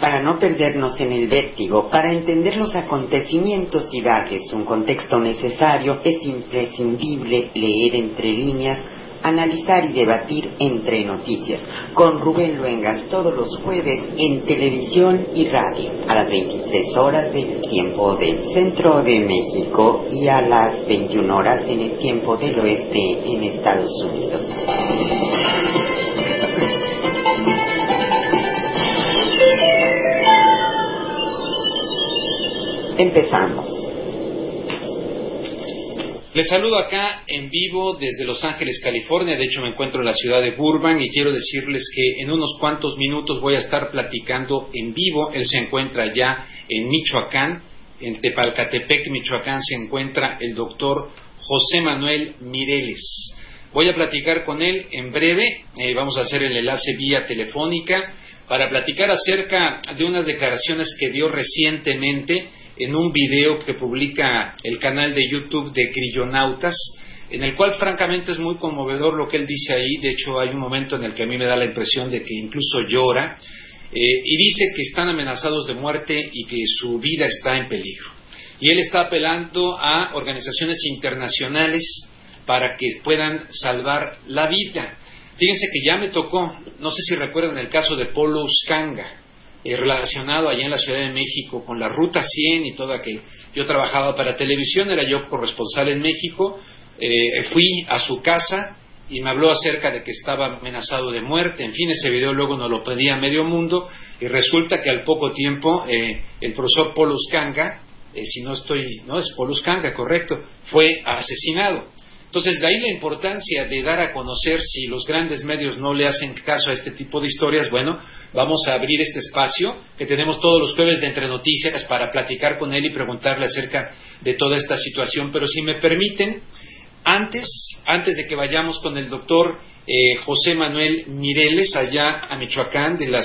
Para no perdernos en el vértigo, para entender los acontecimientos y darles un contexto necesario, es imprescindible leer entre líneas analizar y debatir entre noticias con Rubén Luengas todos los jueves en televisión y radio a las 23 horas del tiempo del centro de México y a las 21 horas en el tiempo del oeste en Estados Unidos. Empezamos. Les saludo acá en vivo desde Los Ángeles, California. De hecho, me encuentro en la ciudad de Burbank y quiero decirles que en unos cuantos minutos voy a estar platicando en vivo. Él se encuentra ya en Michoacán. En Tepalcatepec, Michoacán, se encuentra el doctor José Manuel Mireles. Voy a platicar con él en breve. Eh, vamos a hacer el enlace vía telefónica para platicar acerca de unas declaraciones que dio recientemente en un video que publica el canal de YouTube de Grillonautas, en el cual francamente es muy conmovedor lo que él dice ahí, de hecho hay un momento en el que a mí me da la impresión de que incluso llora, eh, y dice que están amenazados de muerte y que su vida está en peligro. Y él está apelando a organizaciones internacionales para que puedan salvar la vida. Fíjense que ya me tocó, no sé si recuerdan el caso de Polo Uskanga, eh, relacionado allá en la Ciudad de México con la Ruta 100 y todo aquello. Yo trabajaba para televisión, era yo corresponsal en México, eh, fui a su casa y me habló acerca de que estaba amenazado de muerte, en fin, ese video luego nos lo pedía medio mundo y resulta que al poco tiempo eh, el profesor Polus Kanga, si no estoy, no es Polus Kanga, correcto, fue asesinado. Entonces, de ahí la importancia de dar a conocer, si los grandes medios no le hacen caso a este tipo de historias, bueno, vamos a abrir este espacio que tenemos todos los jueves de Entre Noticias para platicar con él y preguntarle acerca de toda esta situación. Pero si me permiten, antes, antes de que vayamos con el doctor eh, José Manuel Mireles, allá a Michoacán, de la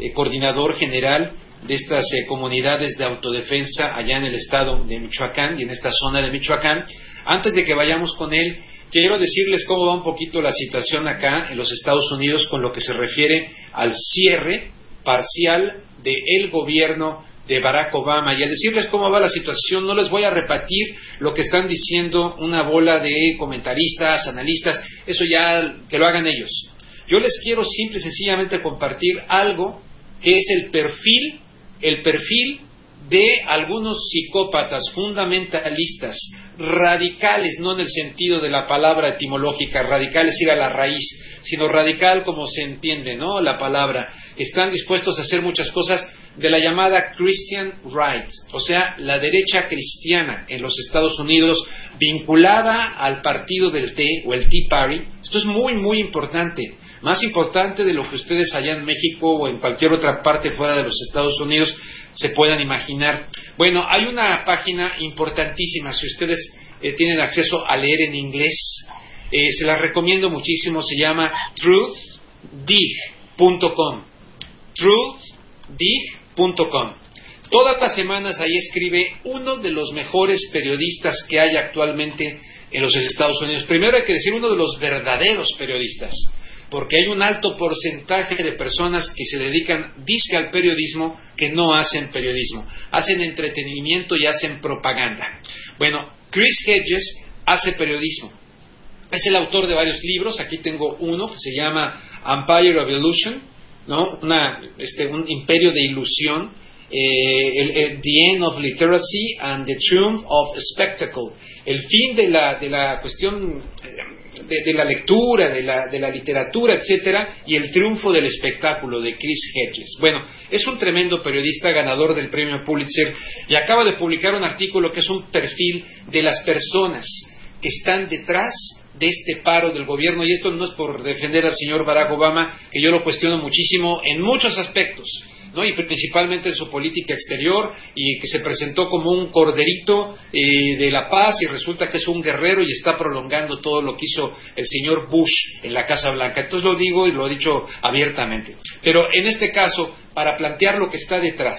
eh, coordinador general de estas eh, comunidades de autodefensa allá en el estado de Michoacán y en esta zona de Michoacán, antes de que vayamos con él, quiero decirles cómo va un poquito la situación acá en los Estados Unidos con lo que se refiere al cierre parcial del gobierno de Barack Obama y al decirles cómo va la situación no les voy a repetir lo que están diciendo una bola de comentaristas, analistas, eso ya que lo hagan ellos. Yo les quiero simple y sencillamente compartir algo que es el perfil, el perfil de algunos psicópatas fundamentalistas, radicales, no en el sentido de la palabra etimológica, radical es ir a la raíz, sino radical como se entiende, ¿no? La palabra. Están dispuestos a hacer muchas cosas de la llamada Christian Right, o sea, la derecha cristiana en los Estados Unidos vinculada al partido del T o el Tea Party. Esto es muy, muy importante más importante de lo que ustedes allá en México o en cualquier otra parte fuera de los Estados Unidos se puedan imaginar. Bueno, hay una página importantísima, si ustedes eh, tienen acceso a leer en inglés, eh, se la recomiendo muchísimo, se llama truthdig.com. truthdig.com. Todas las semanas ahí escribe uno de los mejores periodistas que hay actualmente en los Estados Unidos. Primero hay que decir uno de los verdaderos periodistas porque hay un alto porcentaje de personas que se dedican disque al periodismo que no hacen periodismo, hacen entretenimiento y hacen propaganda. Bueno, Chris Hedges hace periodismo. Es el autor de varios libros, aquí tengo uno que se llama Empire of Illusion, ¿no? este, un imperio de ilusión, eh, The End of Literacy and the Triumph of Spectacle, el fin de la, de la cuestión eh, de, la lectura, de la, de la literatura, etcétera, y el triunfo del espectáculo de Chris Hedges. Bueno, es un tremendo periodista ganador del premio Pulitzer y acaba de publicar un artículo que es un perfil de las personas que están detrás de este paro del gobierno, y esto no es por defender al señor Barack Obama, que yo lo cuestiono muchísimo en muchos aspectos, ¿no? y principalmente en su política exterior, y que se presentó como un corderito eh, de la paz, y resulta que es un guerrero y está prolongando todo lo que hizo el señor Bush en la Casa Blanca. Entonces lo digo y lo he dicho abiertamente. Pero en este caso, para plantear lo que está detrás,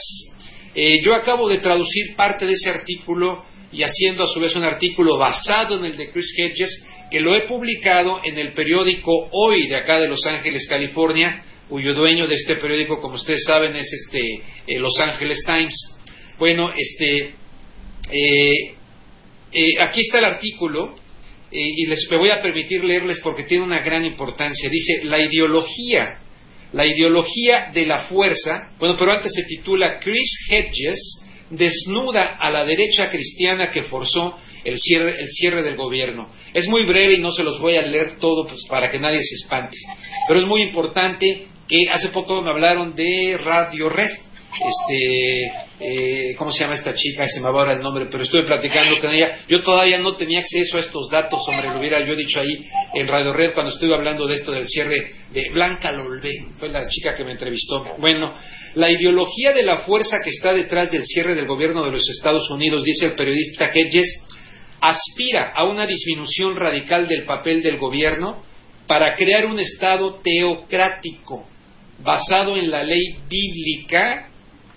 eh, yo acabo de traducir parte de ese artículo y haciendo a su vez un artículo basado en el de Chris Hedges, que lo he publicado en el periódico Hoy de acá de Los Ángeles, California, cuyo dueño de este periódico, como ustedes saben, es este eh, Los Ángeles Times. Bueno, este eh, eh, aquí está el artículo y les voy a permitir leerles porque tiene una gran importancia. Dice la ideología, la ideología de la fuerza. Bueno, pero antes se titula Chris Hedges desnuda a la derecha cristiana que forzó el cierre, el cierre del gobierno. Es muy breve y no se los voy a leer todo pues, para que nadie se espante. Pero es muy importante que hace poco me hablaron de Radio Red este, eh, ¿cómo se llama esta chica? Se me va ahora el nombre, pero estuve platicando con ella. Yo todavía no tenía acceso a estos datos, hombre, lo hubiera yo dicho ahí en Radio Red cuando estuve hablando de esto del cierre de Blanca Lolbe, fue la chica que me entrevistó. Bueno, la ideología de la fuerza que está detrás del cierre del gobierno de los Estados Unidos, dice el periodista Hedges, aspira a una disminución radical del papel del gobierno para crear un Estado teocrático basado en la ley bíblica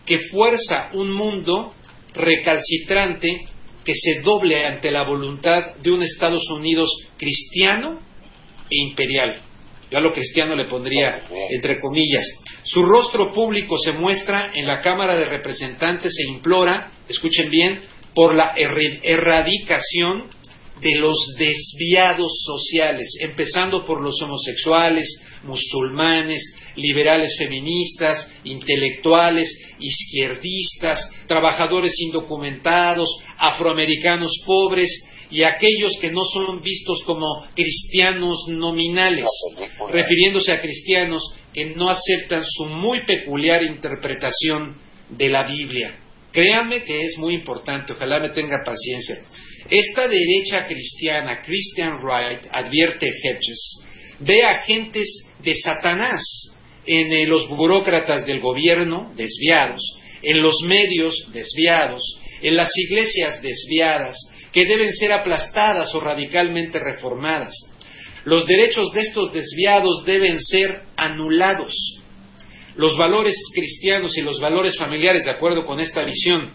que fuerza un mundo recalcitrante que se doble ante la voluntad de un Estados Unidos cristiano e imperial. Yo a lo cristiano le pondría entre comillas. Su rostro público se muestra en la Cámara de Representantes e implora, escuchen bien, por la erradicación de los desviados sociales, empezando por los homosexuales, musulmanes, liberales feministas, intelectuales, izquierdistas, trabajadores indocumentados, afroamericanos pobres y aquellos que no son vistos como cristianos nominales, refiriéndose a cristianos que no aceptan su muy peculiar interpretación de la Biblia. Créanme que es muy importante, ojalá me tenga paciencia. Esta derecha cristiana, Christian Right, advierte Hedges, ve agentes de Satanás en eh, los burócratas del gobierno desviados, en los medios desviados, en las iglesias desviadas, que deben ser aplastadas o radicalmente reformadas. Los derechos de estos desviados deben ser anulados. Los valores cristianos y los valores familiares, de acuerdo con esta visión,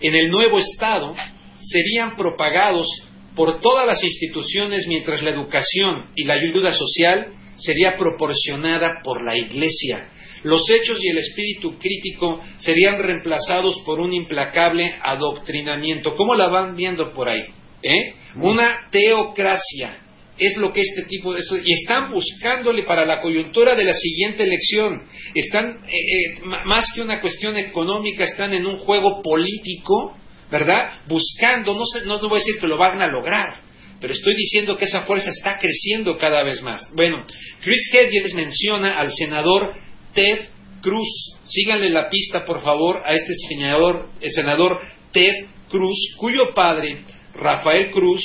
en el nuevo Estado serían propagados por todas las instituciones mientras la educación y la ayuda social sería proporcionada por la Iglesia. Los hechos y el espíritu crítico serían reemplazados por un implacable adoctrinamiento. ¿Cómo la van viendo por ahí? ¿Eh? Una teocracia. Es lo que este tipo de esto, y están buscándole para la coyuntura de la siguiente elección. Están, eh, eh, más que una cuestión económica, están en un juego político, ¿verdad? Buscando, no, sé, no voy a decir que lo van a lograr, pero estoy diciendo que esa fuerza está creciendo cada vez más. Bueno, Chris Hedges menciona al senador Ted Cruz. Síganle la pista, por favor, a este senador, el senador Ted Cruz, cuyo padre, Rafael Cruz,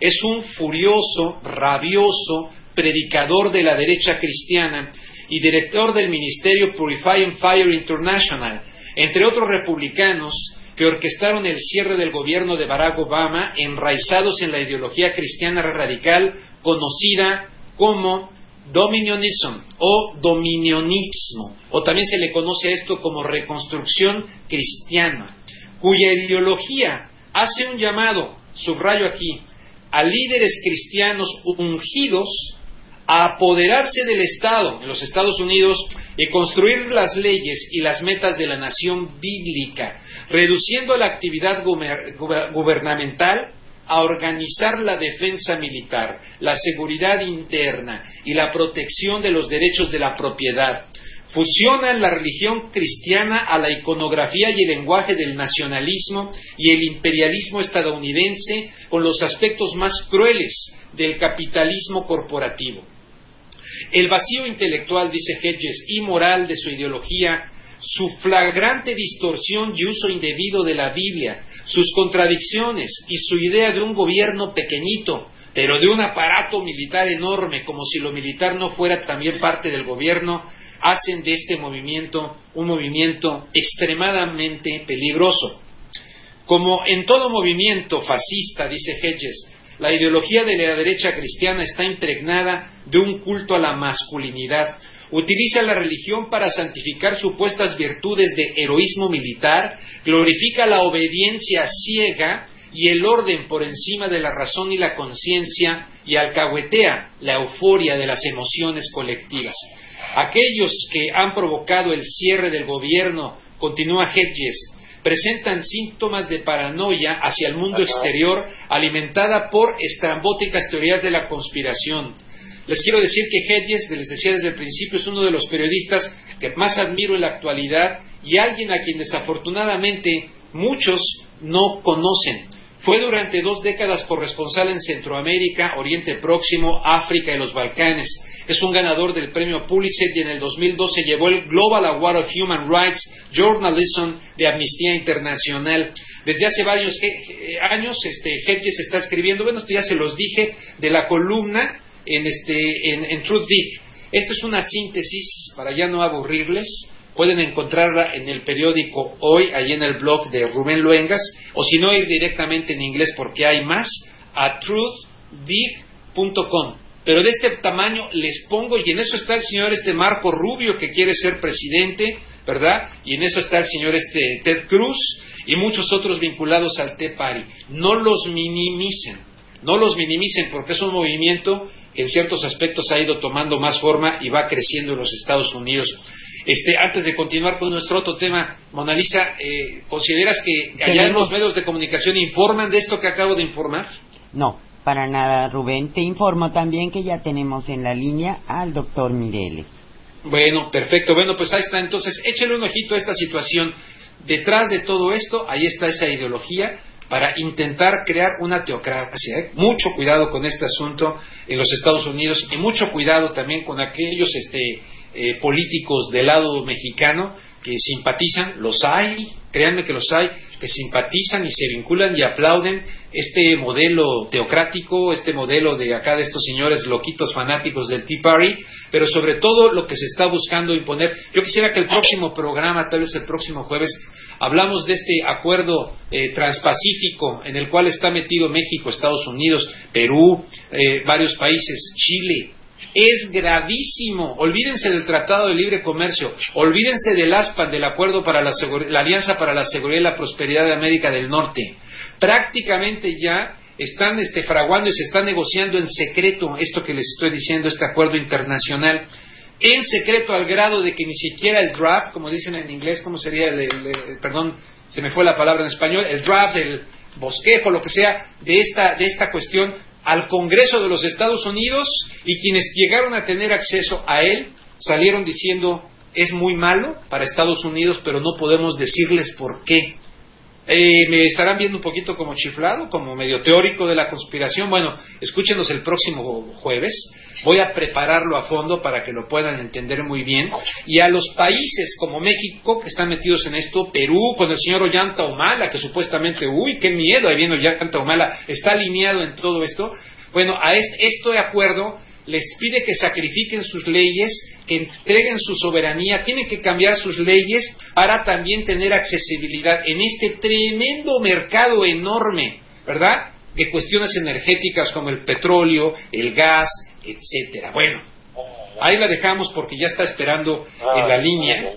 es un furioso, rabioso predicador de la derecha cristiana y director del ministerio Purifying Fire International. Entre otros republicanos, que orquestaron el cierre del gobierno de Barack Obama enraizados en la ideología cristiana radical conocida como dominionism o dominionismo, o también se le conoce a esto como reconstrucción cristiana, cuya ideología hace un llamado, subrayo aquí, a líderes cristianos ungidos a apoderarse del Estado en los Estados Unidos y construir las leyes y las metas de la nación bíblica, reduciendo la actividad gubernamental a organizar la defensa militar, la seguridad interna y la protección de los derechos de la propiedad. Fusionan la religión cristiana a la iconografía y el lenguaje del nacionalismo y el imperialismo estadounidense con los aspectos más crueles del capitalismo corporativo. El vacío intelectual, dice Hedges, y moral de su ideología, su flagrante distorsión y uso indebido de la Biblia, sus contradicciones y su idea de un gobierno pequeñito, pero de un aparato militar enorme, como si lo militar no fuera también parte del gobierno, hacen de este movimiento un movimiento extremadamente peligroso. Como en todo movimiento fascista, dice Hedges, la ideología de la derecha cristiana está impregnada de un culto a la masculinidad. Utiliza la religión para santificar supuestas virtudes de heroísmo militar, glorifica la obediencia ciega y el orden por encima de la razón y la conciencia y alcahuetea la euforia de las emociones colectivas. Aquellos que han provocado el cierre del gobierno, continúa Hedges, presentan síntomas de paranoia hacia el mundo exterior alimentada por estrambóticas teorías de la conspiración. Les quiero decir que Hedges, les decía desde el principio, es uno de los periodistas que más admiro en la actualidad y alguien a quien desafortunadamente muchos no conocen. Fue durante dos décadas corresponsal en Centroamérica, Oriente Próximo, África y los Balcanes. Es un ganador del premio Pulitzer y en el 2012 llevó el Global Award of Human Rights Journalism de Amnistía Internacional. Desde hace varios eh, años, este, Hedges está escribiendo, bueno, esto ya se los dije, de la columna en, este, en, Truth Dig. Esta es una síntesis, para ya no aburrirles, pueden encontrarla en el periódico Hoy, ahí en el blog de Rubén Luengas, o si no, ir directamente en inglés porque hay más, a truthdig.com pero de este tamaño les pongo, y en eso está el señor este Marco Rubio que quiere ser presidente, ¿verdad? Y en eso está el señor este Ted Cruz y muchos otros vinculados al Tea Party. No los minimicen, no los minimicen porque es un movimiento que en ciertos aspectos ha ido tomando más forma y va creciendo en los Estados Unidos. Este, antes de continuar con nuestro otro tema, Mona Lisa, eh, ¿consideras que allá en los medios de comunicación informan de esto que acabo de informar? No. Para nada, Rubén. Te informo también que ya tenemos en la línea al doctor Mireles. Bueno, perfecto. Bueno, pues ahí está. Entonces, échale un ojito a esta situación. Detrás de todo esto, ahí está esa ideología para intentar crear una teocracia. ¿eh? Mucho cuidado con este asunto en los Estados Unidos y mucho cuidado también con aquellos este, eh, políticos del lado mexicano que simpatizan, los hay, créanme que los hay, que simpatizan y se vinculan y aplauden este modelo teocrático, este modelo de acá de estos señores loquitos fanáticos del Tea Party, pero sobre todo lo que se está buscando imponer. Yo quisiera que el próximo programa, tal vez el próximo jueves, hablamos de este acuerdo eh, transpacífico en el cual está metido México, Estados Unidos, Perú, eh, varios países, Chile, es gravísimo. Olvídense del Tratado de Libre Comercio, olvídense del ASPAN, del Acuerdo para la, la Alianza para la Seguridad y la Prosperidad de América del Norte. Prácticamente ya están este, fraguando y se está negociando en secreto esto que les estoy diciendo, este acuerdo internacional, en secreto al grado de que ni siquiera el draft, como dicen en inglés, ¿cómo sería el, perdón, se me fue la palabra en español, el draft, el bosquejo, lo que sea, de esta, de esta cuestión, al Congreso de los Estados Unidos y quienes llegaron a tener acceso a él salieron diciendo es muy malo para Estados Unidos, pero no podemos decirles por qué. Eh, me estarán viendo un poquito como chiflado, como medio teórico de la conspiración. Bueno, escúchenos el próximo jueves. Voy a prepararlo a fondo para que lo puedan entender muy bien. Y a los países como México, que están metidos en esto, Perú, con el señor Ollanta Humala, que supuestamente, uy, qué miedo, ahí viene Ollanta Humala, está alineado en todo esto. Bueno, a este, de acuerdo les pide que sacrifiquen sus leyes, que entreguen su soberanía, tienen que cambiar sus leyes para también tener accesibilidad en este tremendo mercado enorme, ¿verdad? De cuestiones energéticas como el petróleo, el gas, etcétera. Bueno, ahí la dejamos porque ya está esperando en la línea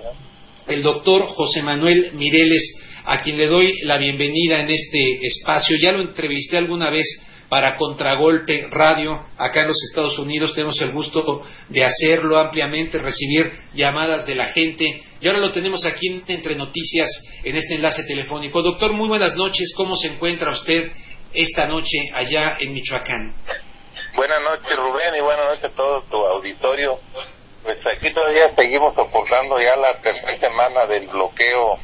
el doctor José Manuel Mireles, a quien le doy la bienvenida en este espacio. Ya lo entrevisté alguna vez para Contragolpe Radio acá en los Estados Unidos. Tenemos el gusto de hacerlo ampliamente, recibir llamadas de la gente. Y ahora lo tenemos aquí Entre Noticias en este enlace telefónico. Doctor, muy buenas noches. ¿Cómo se encuentra usted esta noche allá en Michoacán? Buenas noches, Rubén, y buenas noches a todo tu auditorio. Pues aquí todavía seguimos soportando ya la tercera semana del bloqueo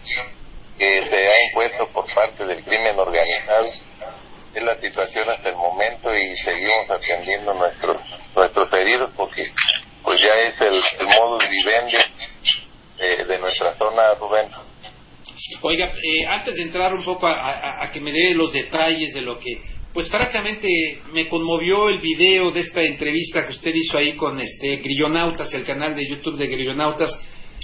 que se ha impuesto por parte del crimen organizado es la situación hasta el momento y seguimos atendiendo nuestros nuestros heridos porque pues ya es el, modo de vivendi de nuestra zona, Rubén. Oiga, eh, antes de entrar un poco a, que me dé los detalles de lo que, pues francamente me conmovió el video de esta entrevista que usted hizo ahí con este Grillonautas, el canal de YouTube de Grillonautas,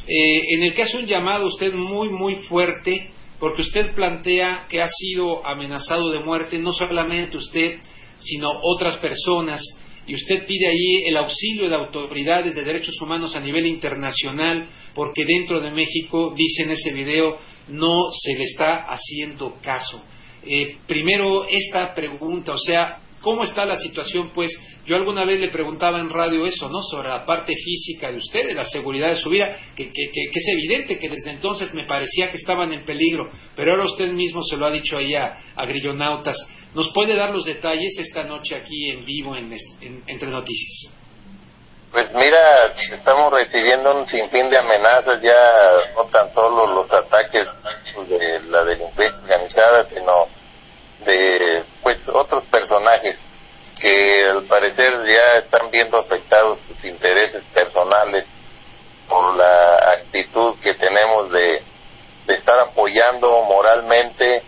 eh, en el que hace un llamado usted muy, muy fuerte, porque usted plantea que ha sido amenazado de muerte no solamente usted, sino otras personas, y usted pide ahí el auxilio de autoridades de derechos humanos a nivel internacional, porque dentro de México, dice en ese video, no se le está haciendo caso. Eh, primero, esta pregunta, o sea, ¿cómo está la situación? Pues yo alguna vez le preguntaba en radio eso, ¿no? Sobre la parte física de usted, de la seguridad de su vida, que, es evidente que desde entonces me parecía que estaban en peligro, pero ahora usted mismo se lo ha dicho ahí a, Grillonautas. ¿Nos puede dar los detalles esta noche aquí en vivo en Entre Noticias? Pues mira, estamos recibiendo un sinfín de amenazas, ya no tan solo los ataques de la delincuencia organizada, sino de pues otros personajes que al parecer ya están viendo afectados sus intereses personales por la actitud que tenemos de, de estar apoyando moralmente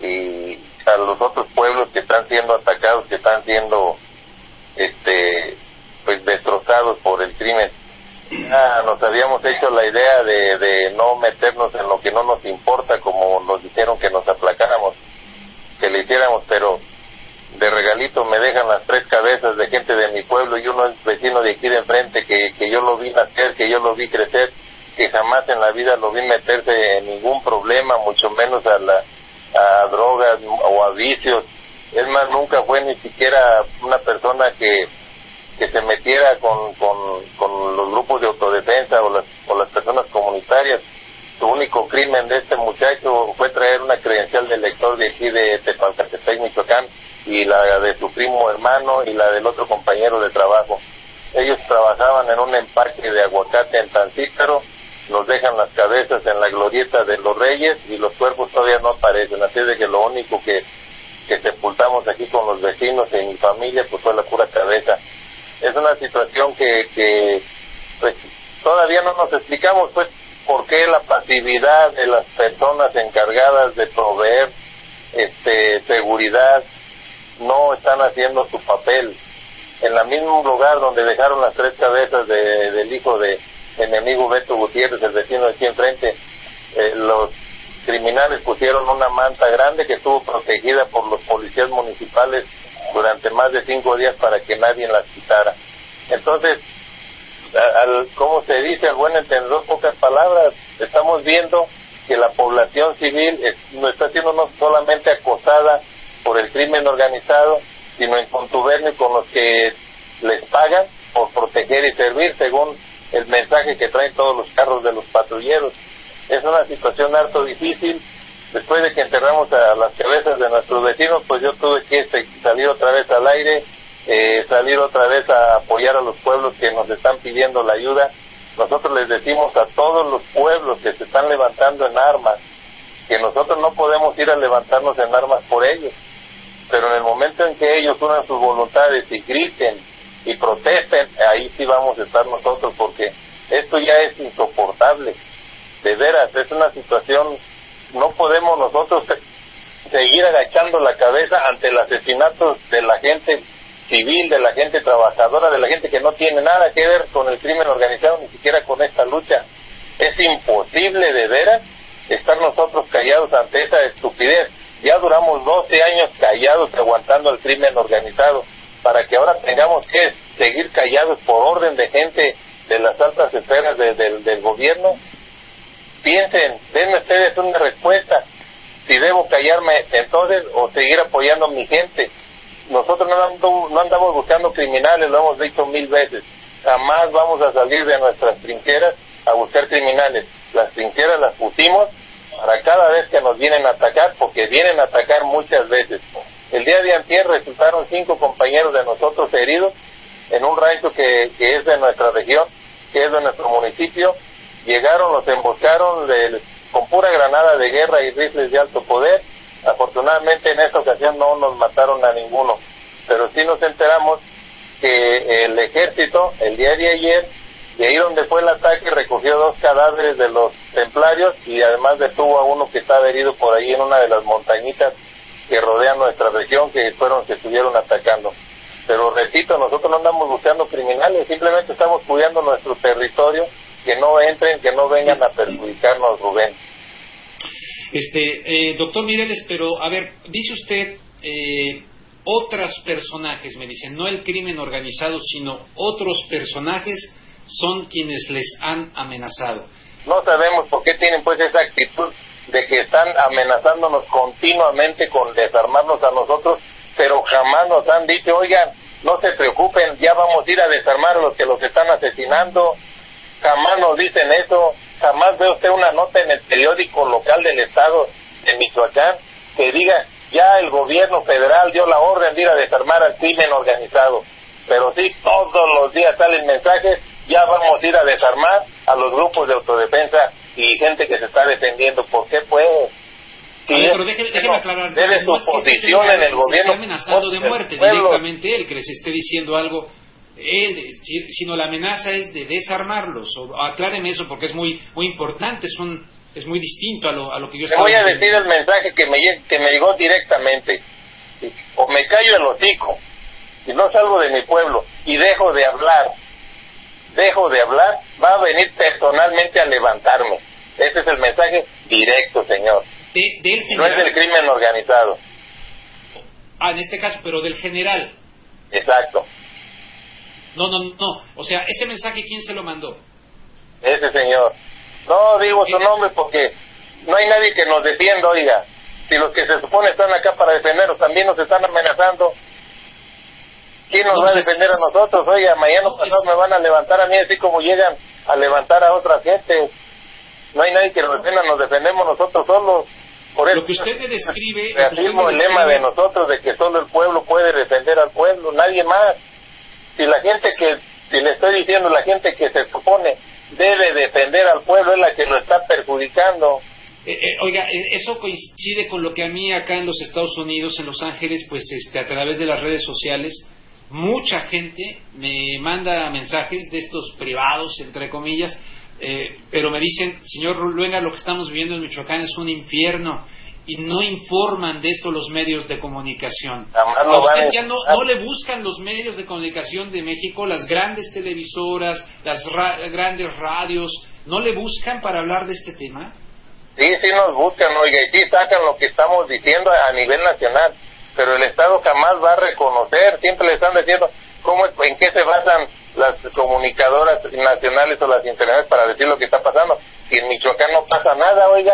y a los otros pueblos que están siendo atacados, que están siendo este pues destrozados por el crimen. Ya nos habíamos hecho la idea de, de no meternos en lo que no nos importa, como nos dijeron que nos aplacáramos, que le hiciéramos, pero de regalito me dejan las tres cabezas de gente de mi pueblo y uno es vecino de aquí de enfrente que, que yo lo vi nacer, que yo lo vi crecer, que jamás en la vida lo vi meterse en ningún problema, mucho menos a, la, a drogas o a vicios. Es más, nunca fue ni siquiera una persona que que se metiera con, con, los grupos de autodefensa o las, o las personas comunitarias. Su único crimen de este muchacho fue traer una credencial de lector de aquí de Tepalcatepec, Michoacán, y la de su primo hermano y la del otro compañero de trabajo. Ellos trabajaban en un empaque de aguacate en Tancícaro, nos dejan las cabezas en la glorieta de los reyes y los cuerpos todavía no aparecen, así de que lo único que, que sepultamos aquí con los vecinos y mi familia pues fue la pura cabeza es una situación que, que pues todavía no nos explicamos pues por qué la pasividad de las personas encargadas de proveer este seguridad no están haciendo su papel en el mismo lugar donde dejaron las tres cabezas de, del hijo de enemigo Beto Gutiérrez el vecino de aquí enfrente eh, los criminales pusieron una manta grande que estuvo protegida por los policías municipales durante más de cinco días para que nadie las quitara. Entonces, al, como se dice, al buen entendedor, pocas palabras, estamos viendo que la población civil no está siendo no solamente acosada por el crimen organizado, sino en contubernio con los que les pagan por proteger y servir, según el mensaje que traen todos los carros de los patrulleros. Es una situación harto difícil. Después de que enterramos a las cabezas de nuestros vecinos, pues yo tuve que salir otra vez al aire, eh, salir otra vez a apoyar a los pueblos que nos están pidiendo la ayuda. Nosotros les decimos a todos los pueblos que se están levantando en armas que nosotros no podemos ir a levantarnos en armas por ellos, pero en el momento en que ellos unan sus voluntades y griten y protesten, ahí sí vamos a estar nosotros porque esto ya es insoportable de veras, es una situación, no podemos nosotros seguir agachando la cabeza ante el asesinato de la gente civil, de la gente trabajadora, de la gente que no tiene nada que ver con el crimen organizado, ni siquiera con esta lucha. Es imposible de veras estar nosotros callados ante esa estupidez. Ya duramos 12 años callados aguantando el crimen organizado para que ahora tengamos que seguir callados por orden de gente de las altas esferas del gobierno piensen, denme ustedes una respuesta, si debo callarme entonces o seguir apoyando a mi gente. Nosotros no, no andamos buscando criminales, lo hemos dicho mil veces, jamás vamos a salir de nuestras trincheras a buscar criminales. Las trincheras las pusimos para cada vez que nos vienen a atacar, porque vienen a atacar muchas veces. El día de antier resultaron cinco compañeros de nosotros heridos en un rancho que, que es de nuestra región, que es de nuestro municipio, llegaron, los emboscaron con pura granada de guerra y rifles de alto poder, Afortunadamente en esta ocasión no nos mataron a ninguno, pero sí nos enteramos que el ejército el día de ayer, de ahí donde fue el ataque, recogió dos cadáveres de los templarios y además detuvo a uno que estaba herido por ahí en una de las montañitas que rodean nuestra región, que fueron que estuvieron atacando. Pero repito, nosotros no andamos buscando criminales, simplemente estamos cuidando nuestro territorio, que no entren, que no vengan a perjudicarnos, Rubén. Este, eh, doctor Mireles, pero a ver, dice usted eh, otros personajes, me dicen, no el crimen organizado, sino otros personajes son quienes les han amenazado. No sabemos por qué tienen pues esa actitud de que están amenazándonos continuamente con desarmarnos a nosotros, pero jamás nos han dicho, oigan, no se preocupen, ya vamos a ir a desarmar a los que los están asesinando, jamás nos dicen eso, jamás ve usted una nota en el periódico local del estado de Michoacán que diga, ya el gobierno federal dio la orden de ir a desarmar al crimen organizado, pero sí, todos los días salen mensajes, ya vamos a ir a desarmar a los grupos de autodefensa y gente que se está defendiendo. ¿Por qué pues? pero déjeme, aclarar. Debe su posición en el gobierno. Está amenazando de muerte directamente él, que les esté diciendo algo. Él, sino la amenaza es de desarmarlos. O, acláreme eso porque es muy muy importante, es un es muy distinto a lo, a lo que yo Te voy a decir el mensaje que me, que me llegó directamente. O me callo el hocico y no salgo de mi pueblo y dejo de hablar dejo de hablar, va a venir personalmente a levantarme. Ese es el mensaje directo, señor. no es del crimen organizado. Ah, en este caso, pero del general. Exacto. No, no, no. O sea, ese mensaje, ¿quién se lo mandó? Ese señor. No digo su nombre porque no hay nadie que nos defienda, oiga. Si los que se supone están acá para defendernos también nos están amenazando, ¿Quién nos va a defender a nosotros? Oiga, mañana pasado me van a levantar a mí así como llegan a levantar a otra gente. No hay nadie que nos defienda, nos defendemos nosotros solos. Por eso, lo que usted me describe... el lema de nosotros de que solo el pueblo puede defender al pueblo, nadie más. Si la gente que, si le estoy diciendo, la gente que se supone debe defender al pueblo es la que lo está perjudicando. Eh, eh, oiga, eh, eso coincide con lo que a mí acá en los Estados Unidos, en Los Ángeles, pues este, a través de las redes sociales, mucha gente me manda mensajes de estos privados, entre comillas, eh, pero me dicen, señor Luenga, lo que estamos viviendo en Michoacán es un infierno y no informan de esto los medios de comunicación. A usted ya no, no, le buscan los medios de comunicación de México, las grandes televisoras, las grandes radios, ¿no le buscan para hablar de este tema? Sí, sí nos buscan, oiga, y sí sacan lo que estamos diciendo a nivel nacional pero el Estado jamás va a reconocer, siempre le están diciendo cómo, en qué se basan las comunicadoras nacionales o las internacionales para decir lo que está pasando. Si en Michoacán no pasa nada, oiga,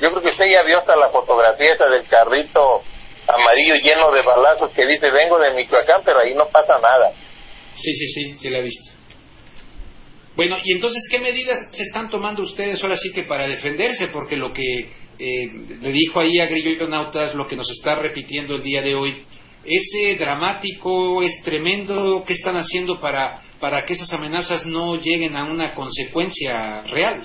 yo creo que usted ya vio hasta la fotografía esa del carrito amarillo lleno de balazos que dice vengo de Michoacán, pero ahí no pasa nada. Sí, sí, sí, sí la he visto. Bueno, y entonces, ¿qué medidas se están tomando ustedes ahora sí que para defenderse? Porque lo que eh, le dijo ahí a Grillo Nautas lo que nos está repitiendo el día de hoy. ¿Es eh, dramático? ¿Es tremendo? ¿Qué están haciendo para, para que esas amenazas no lleguen a una consecuencia real?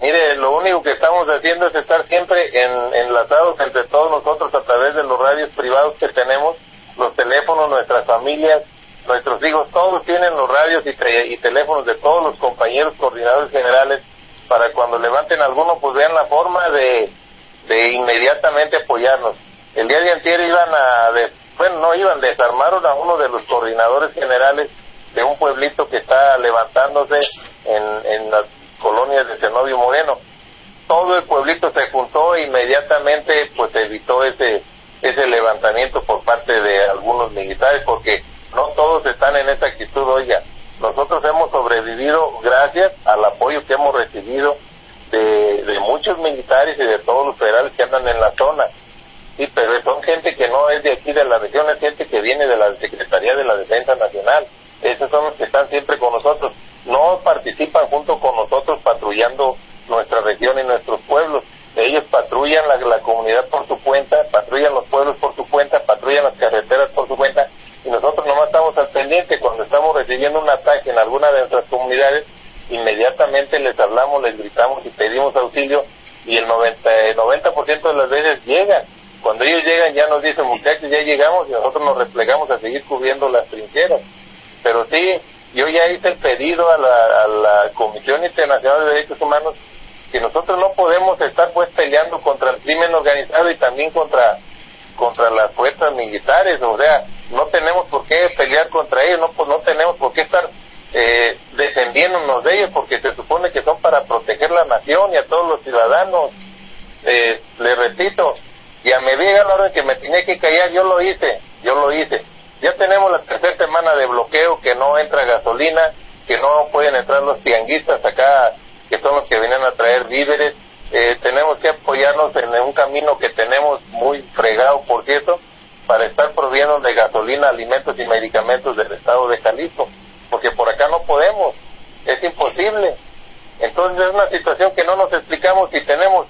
Mire, lo único que estamos haciendo es estar siempre en, enlazados entre todos nosotros a través de los radios privados que tenemos, los teléfonos, nuestras familias, nuestros hijos, todos tienen los radios y, y teléfonos de todos los compañeros coordinadores generales para cuando levanten alguno, pues vean la forma de, de inmediatamente apoyarnos. El día de ayer iban a, bueno, no iban, desarmaron a uno de los coordinadores generales de un pueblito que está levantándose en, en las colonias de Zenobio Moreno. Todo el pueblito se juntó e inmediatamente pues evitó ese, ese levantamiento por parte de algunos militares porque no todos están en esa actitud, oiga, nosotros hemos sobrevivido gracias al apoyo que hemos recibido de, de muchos militares y de todos los federales que andan en la zona. Sí, pero son gente que no es de aquí de la región, es gente que viene de la Secretaría de la Defensa Nacional. Esos son los que están siempre con nosotros. No participan junto con nosotros patrullando nuestra región y nuestros pueblos. Ellos patrullan la, comunidad por su cuenta, patrullan los pueblos por su cuenta, patrullan las carreteras por su cuenta y nosotros nomás estamos al pendiente cuando estamos recibiendo un ataque en alguna de nuestras comunidades, inmediatamente les hablamos, les gritamos y pedimos auxilio y el 90%, 90 de las veces llegan Cuando ellos llegan ya nos dicen, muchachos, ya llegamos y nosotros nos replegamos a seguir cubriendo las trincheras. Pero sí, yo ya hice el pedido a la, a la Comisión Internacional de Derechos Humanos que nosotros no podemos estar pues peleando contra el crimen organizado y también contra contra las fuerzas militares, o sea, no tenemos por qué pelear contra ellos, no pues no tenemos por qué estar eh, defendiéndonos de ellos porque se supone que son para proteger la nación y a todos los ciudadanos. Eh, le repito, y a medida la hora que me tenía que callar, yo lo hice, yo lo hice. Ya tenemos la tercera semana de bloqueo que no entra gasolina, que no pueden entrar los tianguistas acá, que son los que vienen a traer víveres. Eh, tenemos que apoyarnos en un camino que tenemos muy fregado, por cierto, para estar proviendo de gasolina, alimentos y medicamentos del estado de Jalisco, porque por acá no podemos, es imposible. Entonces es una situación que no nos explicamos si tenemos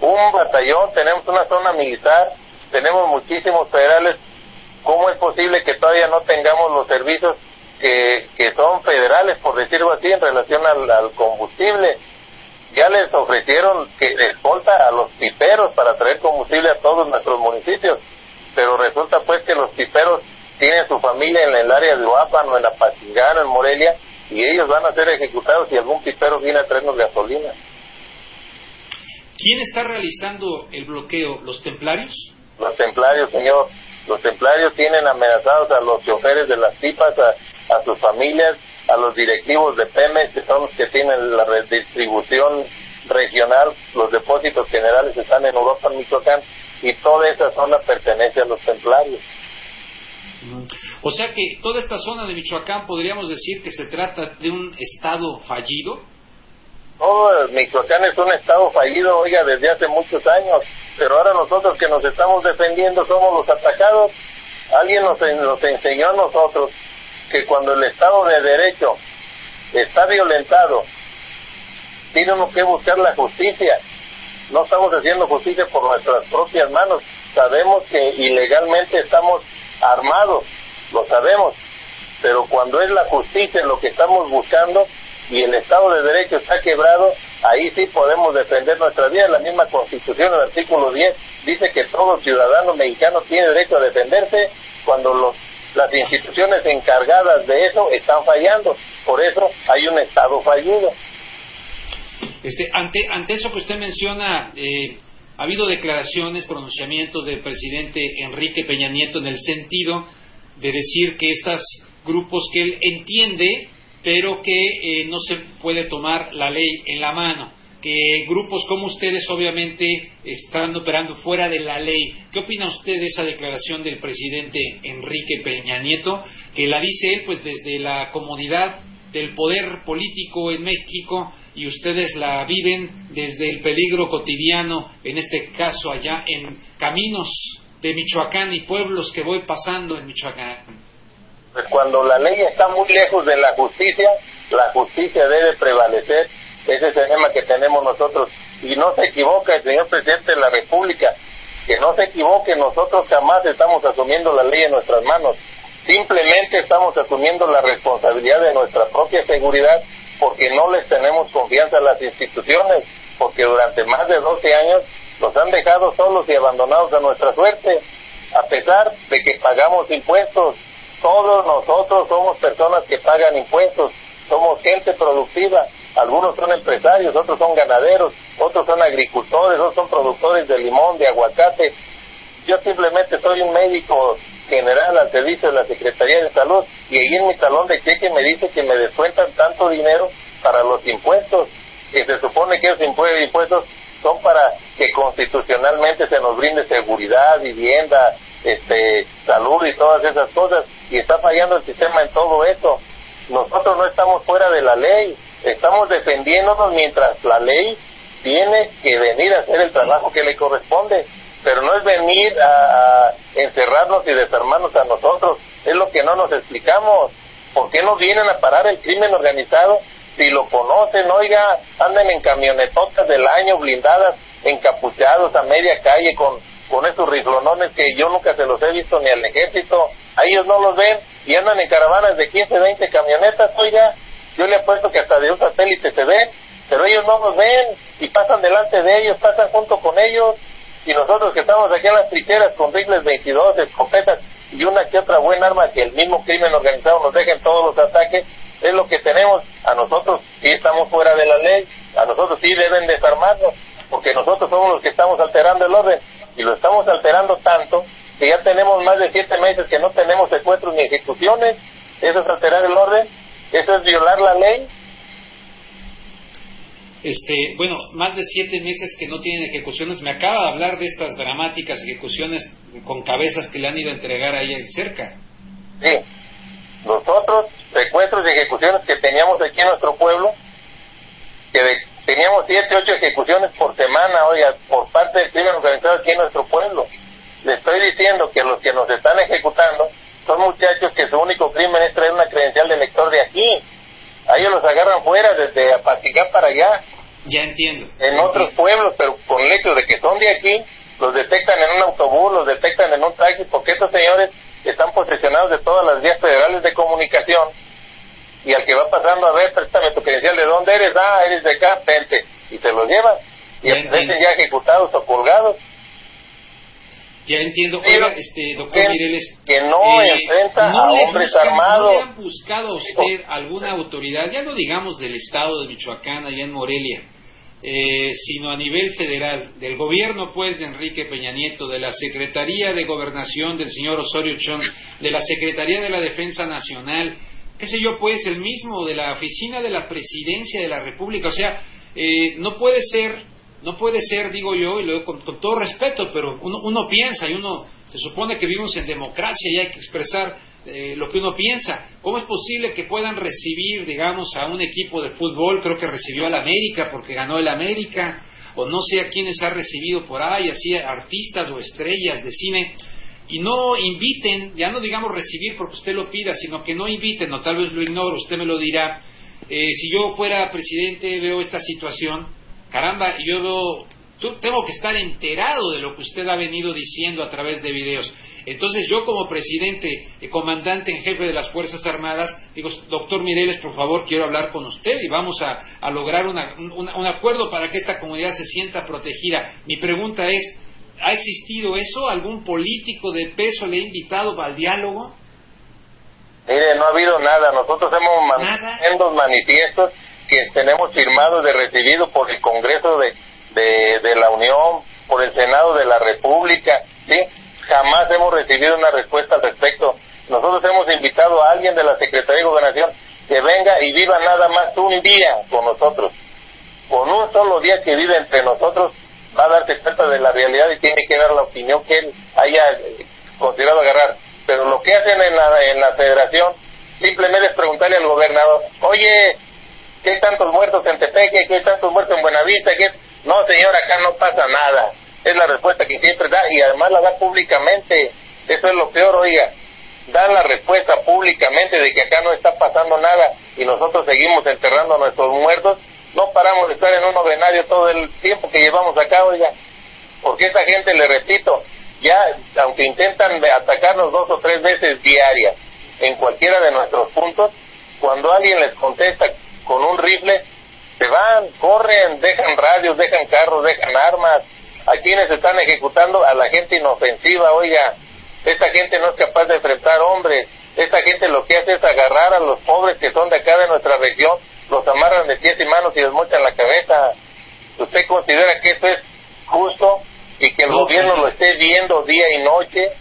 un batallón, tenemos una zona militar, tenemos muchísimos federales, ¿cómo es posible que todavía no tengamos los servicios que, que son federales, por decirlo así, en relación al, combustible? Ya les ofrecieron que escolta a los piperos para traer combustible a todos nuestros municipios, pero resulta pues que los piperos tienen su familia en el área de Uapan o en Apachingán, en Morelia, y ellos van a ser ejecutados si algún pipero viene a traernos gasolina. ¿Quién está realizando el bloqueo? ¿Los templarios? Los templarios, señor. Los templarios tienen amenazados a los choferes de las pipas, a, sus familias, a los directivos de Pemex, que son los que tienen la redistribución regional. Los depósitos generales están en Europa, en Michoacán, y toda esa zona pertenece a los templarios. O sea que toda esta zona de Michoacán podríamos decir que se trata de un estado fallido. Todo Michoacán es un estado fallido, oiga, desde hace muchos años, pero ahora nosotros que nos estamos defendiendo somos los atacados. Alguien nos, nos enseñó a nosotros que cuando el Estado de Derecho está violentado, tenemos que buscar la justicia. No estamos haciendo justicia por nuestras propias manos. Sabemos que ilegalmente estamos armados, lo sabemos, pero cuando es la justicia lo que estamos buscando, y el Estado de Derecho está quebrado, ahí sí podemos defender nuestra vida. La misma Constitución, el artículo 10, dice que todo ciudadano mexicano tiene derecho a defenderse cuando los, las instituciones encargadas de eso están fallando. Por eso hay un Estado fallido. Este, ante, ante eso que usted menciona, eh, ha habido declaraciones, pronunciamientos del presidente Enrique Peña Nieto en el sentido de decir que estos grupos que él entiende pero que eh, no se puede tomar la ley en la mano, que grupos como ustedes obviamente están operando fuera de la ley. ¿Qué opina usted de esa declaración del presidente Enrique Peña Nieto, que la dice él pues desde la comodidad del poder político en México y ustedes la viven desde el peligro cotidiano, en este caso allá en caminos de Michoacán y pueblos que voy pasando en Michoacán? Pues cuando la ley está muy lejos de la justicia, la justicia debe prevalecer. Ese es el tema que tenemos nosotros. Y no se equivoca el señor presidente de la República, que no se equivoque, nosotros jamás estamos asumiendo la ley en nuestras manos. Simplemente estamos asumiendo la responsabilidad de nuestra propia seguridad porque no les tenemos confianza a las instituciones, porque durante más de 12 años nos han dejado solos y abandonados a nuestra suerte, a pesar de que pagamos impuestos, todos nosotros somos personas que pagan impuestos, somos gente productiva, algunos son empresarios, otros son ganaderos, otros son agricultores, otros son productores de limón, de aguacate. Yo simplemente soy un médico general al servicio de la Secretaría de Salud y ahí en mi talón de cheque me dice que me descuentan tanto dinero para los impuestos, que se supone que esos impuestos son para que constitucionalmente se nos brinde seguridad, vivienda, este, salud y todas esas cosas, y está fallando el sistema en todo eso. Nosotros no estamos fuera de la ley, estamos defendiéndonos mientras la ley tiene que venir a hacer el trabajo que le corresponde, pero no es venir a, encerrarnos y desarmarnos a nosotros, es lo que no nos explicamos. ¿Por qué no vienen a parar el crimen organizado si lo conocen, oiga, andan en camionetotas del año blindadas, encapuchados a media calle con, con esos riflonones que yo nunca se los he visto ni al ejército, a ellos no los ven y andan en caravanas de 15, 20 camionetas, oiga, yo le apuesto que hasta de un satélite se ve, pero ellos no los ven y pasan delante de ellos, pasan junto con ellos. Y nosotros que estamos aquí en las trincheras con rifles 22, escopetas y una que otra buena arma que el mismo crimen organizado nos deja en todos los ataques, es lo que tenemos. A nosotros sí estamos fuera de la ley, a nosotros sí deben desarmarnos, porque nosotros somos los que estamos alterando el orden y lo estamos alterando tanto que ya tenemos más de siete meses que no tenemos secuestros ni ejecuciones. Eso es alterar el orden, eso es violar la ley. Este, bueno, más de siete meses que no tienen ejecuciones. Me acaba de hablar de estas dramáticas ejecuciones con cabezas que le han ido a entregar ahí cerca. Sí, nosotros, secuestros y ejecuciones que teníamos aquí en nuestro pueblo, que teníamos siete, ocho ejecuciones por semana, oiga, por parte del crimen organizado aquí en nuestro pueblo. Le estoy diciendo que los que nos están ejecutando son muchachos que su único crimen es traer una credencial de lector de aquí. A ellos los agarran fuera, desde Apaticar para allá. Ya entiendo. En otros pueblos, pero con el hecho de que son de aquí, los detectan en un autobús, los detectan en un taxi, porque estos señores están posicionados de todas las vías federales de comunicación y al que va pasando a ver, préstame tu credencial, ¿de dónde eres? Ah, eres de acá, vente, y se los llevan y aparecen ya ejecutados o colgados. Ya entiendo. Oiga, este, doctor Mireles. Que no eh, enfrenta a hombres armados. ¿No le han buscado a usted alguna autoridad, ya no digamos del estado de Michoacán, allá en Morelia, eh, sino a nivel federal, del gobierno pues de Enrique Peña Nieto, de la Secretaría de Gobernación del señor Osorio Chón, de la Secretaría de la Defensa Nacional, qué sé yo pues, el mismo de la Oficina de la Presidencia de la República, o sea, eh, no puede ser, no puede ser, digo yo, y lo con, con todo respeto, pero uno, uno piensa y uno se supone que vivimos en democracia y hay que expresar eh, lo que uno piensa. ¿Cómo es posible que puedan recibir, digamos, a un equipo de fútbol? Creo que recibió al América porque ganó el América, o no sé a quiénes ha recibido por ahí, así artistas o estrellas de cine, y no inviten, ya no digamos recibir porque usted lo pida, sino que no inviten, o tal vez lo ignoro, usted me lo dirá. Eh, si yo fuera presidente, veo esta situación, caramba, yo veo, tengo que estar enterado de lo que usted ha venido diciendo a través de videos. Entonces yo como presidente, y comandante en jefe de las Fuerzas Armadas, digo, doctor Mireles, por favor, quiero hablar con usted y vamos a, lograr un, acuerdo para que esta comunidad se sienta protegida. Mi pregunta es, ¿ha existido eso? ¿Algún político de peso le ha invitado al diálogo? Mire, no ha habido nada. Nosotros hemos mandado manifiestos que tenemos firmados de recibido por el Congreso de, de, de la Unión, por el Senado de la República, ¿sí? jamás hemos recibido una respuesta al respecto. Nosotros hemos invitado a alguien de la Secretaría de Gobernación que venga y viva nada más un día con nosotros. Con un solo día que vive entre nosotros va a darse cuenta de la realidad y tiene que dar la opinión que él haya considerado agarrar. Pero lo que hacen en la, en la federación simplemente es preguntarle al gobernador, oye, ¿qué hay tantos muertos en Tepeque? ¿Qué hay tantos muertos en Buenavista? ¿Qué? No, señor, acá no pasa nada es la respuesta que siempre da y además la da públicamente. Eso es lo peor, oiga. Da la respuesta públicamente de que acá no está pasando nada y nosotros seguimos enterrando a nuestros muertos. No paramos de estar en un novenario todo el tiempo que llevamos acá, oiga. Porque esta gente, le repito, ya, aunque intentan atacarnos dos o tres veces diarias en cualquiera de nuestros puntos, cuando alguien les contesta con un rifle, se van, corren, dejan radios, dejan carros, dejan armas, a quienes están ejecutando a la gente inofensiva, oiga, esta gente no es capaz de enfrentar hombres, esta gente lo que hace es agarrar a los pobres que son de acá de nuestra región, los amarran de pies y manos y les mochan la cabeza. ¿Usted considera que eso es justo y que el gobierno lo esté viendo día y noche?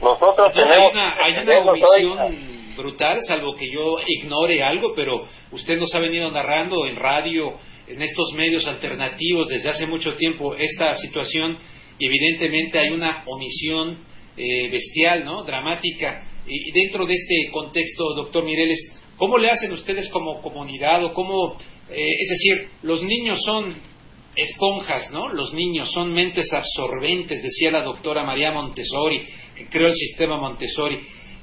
Nosotros tenemos... Hay una, omisión brutal, salvo que yo ignore algo, pero usted nos ha venido narrando en radio en estos medios alternativos desde hace mucho tiempo esta situación y evidentemente hay una omisión eh, bestial, ¿no? Dramática. Y, dentro de este contexto, doctor Mireles, ¿cómo le hacen ustedes como comunidad o cómo, eh, es decir, los niños son esponjas, ¿no? Los niños son mentes absorbentes, decía la doctora María Montessori, que creó el sistema Montessori.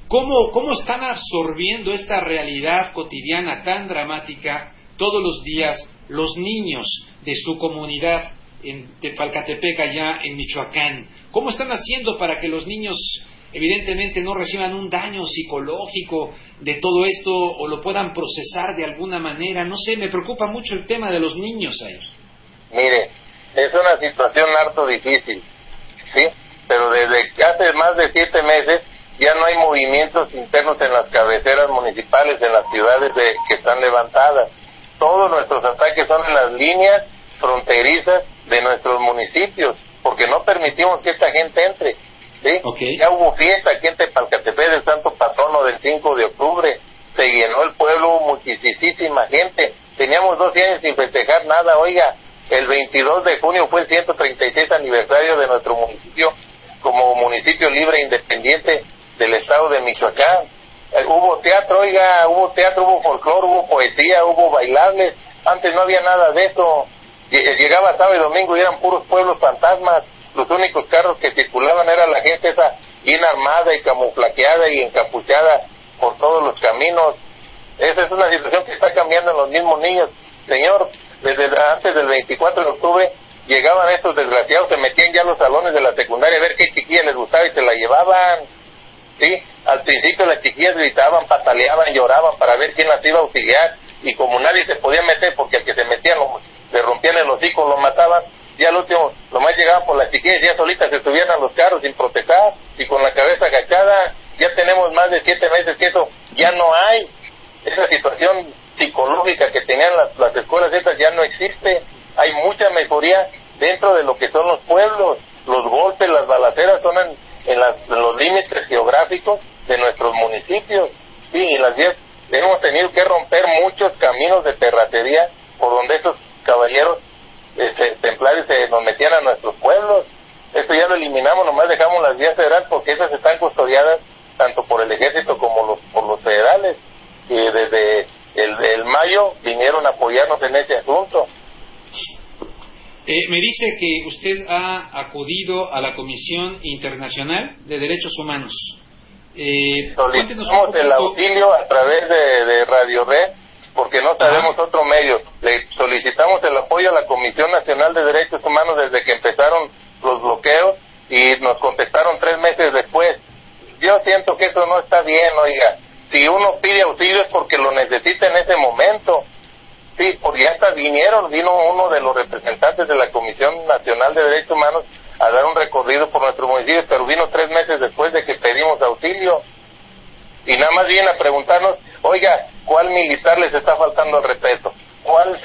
¿Cómo, ¿Cómo están absorbiendo esta realidad cotidiana tan dramática todos los días los niños de su comunidad en Tepalcatepec, allá en Michoacán? ¿Cómo están haciendo para que los niños evidentemente no reciban un daño psicológico de todo esto o lo puedan procesar de alguna manera? No sé, me preocupa mucho el tema de los niños ahí. Mire, es una situación harto difícil, ¿sí? Pero desde hace más de siete meses ya no hay movimientos internos en las cabeceras municipales, en las ciudades de, que están levantadas. Todos nuestros ataques son en las líneas fronterizas de nuestros municipios, porque no permitimos que esta gente entre. ¿Sí? Ya hubo fiesta aquí en Tepalcatepec del Santo Patrono del 5 de octubre, se llenó el pueblo, muchísima gente. Teníamos dos años sin festejar nada, oiga, el 22 de junio fue el 136 aniversario de nuestro municipio como municipio libre e independiente del estado de Michoacán. Eh, hubo teatro, oiga, hubo teatro, hubo folclore, hubo poesía, hubo bailables. Antes no había nada de eso. Llegaba sábado y domingo y eran puros pueblos fantasmas. Los únicos carros que circulaban era la gente esa bien armada y camuflaqueada y encapuchada por todos los caminos. Esa es una situación que está cambiando en los mismos niños. Señor, desde antes del 24 de octubre llegaban estos desgraciados, se metían ya a los salones de la secundaria a ver qué chiquilla les gustaba y se la llevaban. ¿sí? Al principio las chiquillas gritaban, pataleaban, lloraban para ver quién las iba a auxiliar y como nadie se podía meter porque al que se metían le rompían el hocico, lo mataban, ya al último, más llegaban por las chiquillas ya solitas se subían a los carros sin protestar y con la cabeza agachada, ya tenemos más de siete meses que eso ya no hay. Esa situación psicológica que tenían las, las escuelas estas ya no existe. Hay mucha mejoría dentro de lo que son los pueblos. Los golpes, las balaceras son en, en, los límites geográficos de nuestros municipios. Sí, y las 10 hemos tenido que romper muchos caminos de terracería por donde esos caballeros este, templarios se nos metían a nuestros pueblos. Esto ya lo eliminamos, nomás dejamos las vías federales porque esas están custodiadas tanto por el ejército como los, por los federales. Y desde el, el mayo vinieron a apoyarnos en ese asunto. Eh, me dice que usted ha acudido a la Comisión Internacional de Derechos Humanos. Eh, Solicitamos el auxilio a través de, Radio Red porque no sabemos otro medio. Le solicitamos el apoyo a la Comisión Nacional de Derechos Humanos desde que empezaron los bloqueos y nos contestaron tres meses después. Yo siento que eso no está bien, oiga. Si uno pide auxilio es porque lo necesita en ese momento. Sí, porque hasta vinieron, vino uno de los representantes de la Comisión Nacional de Derechos Humanos a dar un recorrido por nuestro municipio, pero vino tres meses después de que pedimos auxilio. Y nada más viene a preguntarnos, oiga, ¿cuál militar les está faltando al respeto? ¿Cuál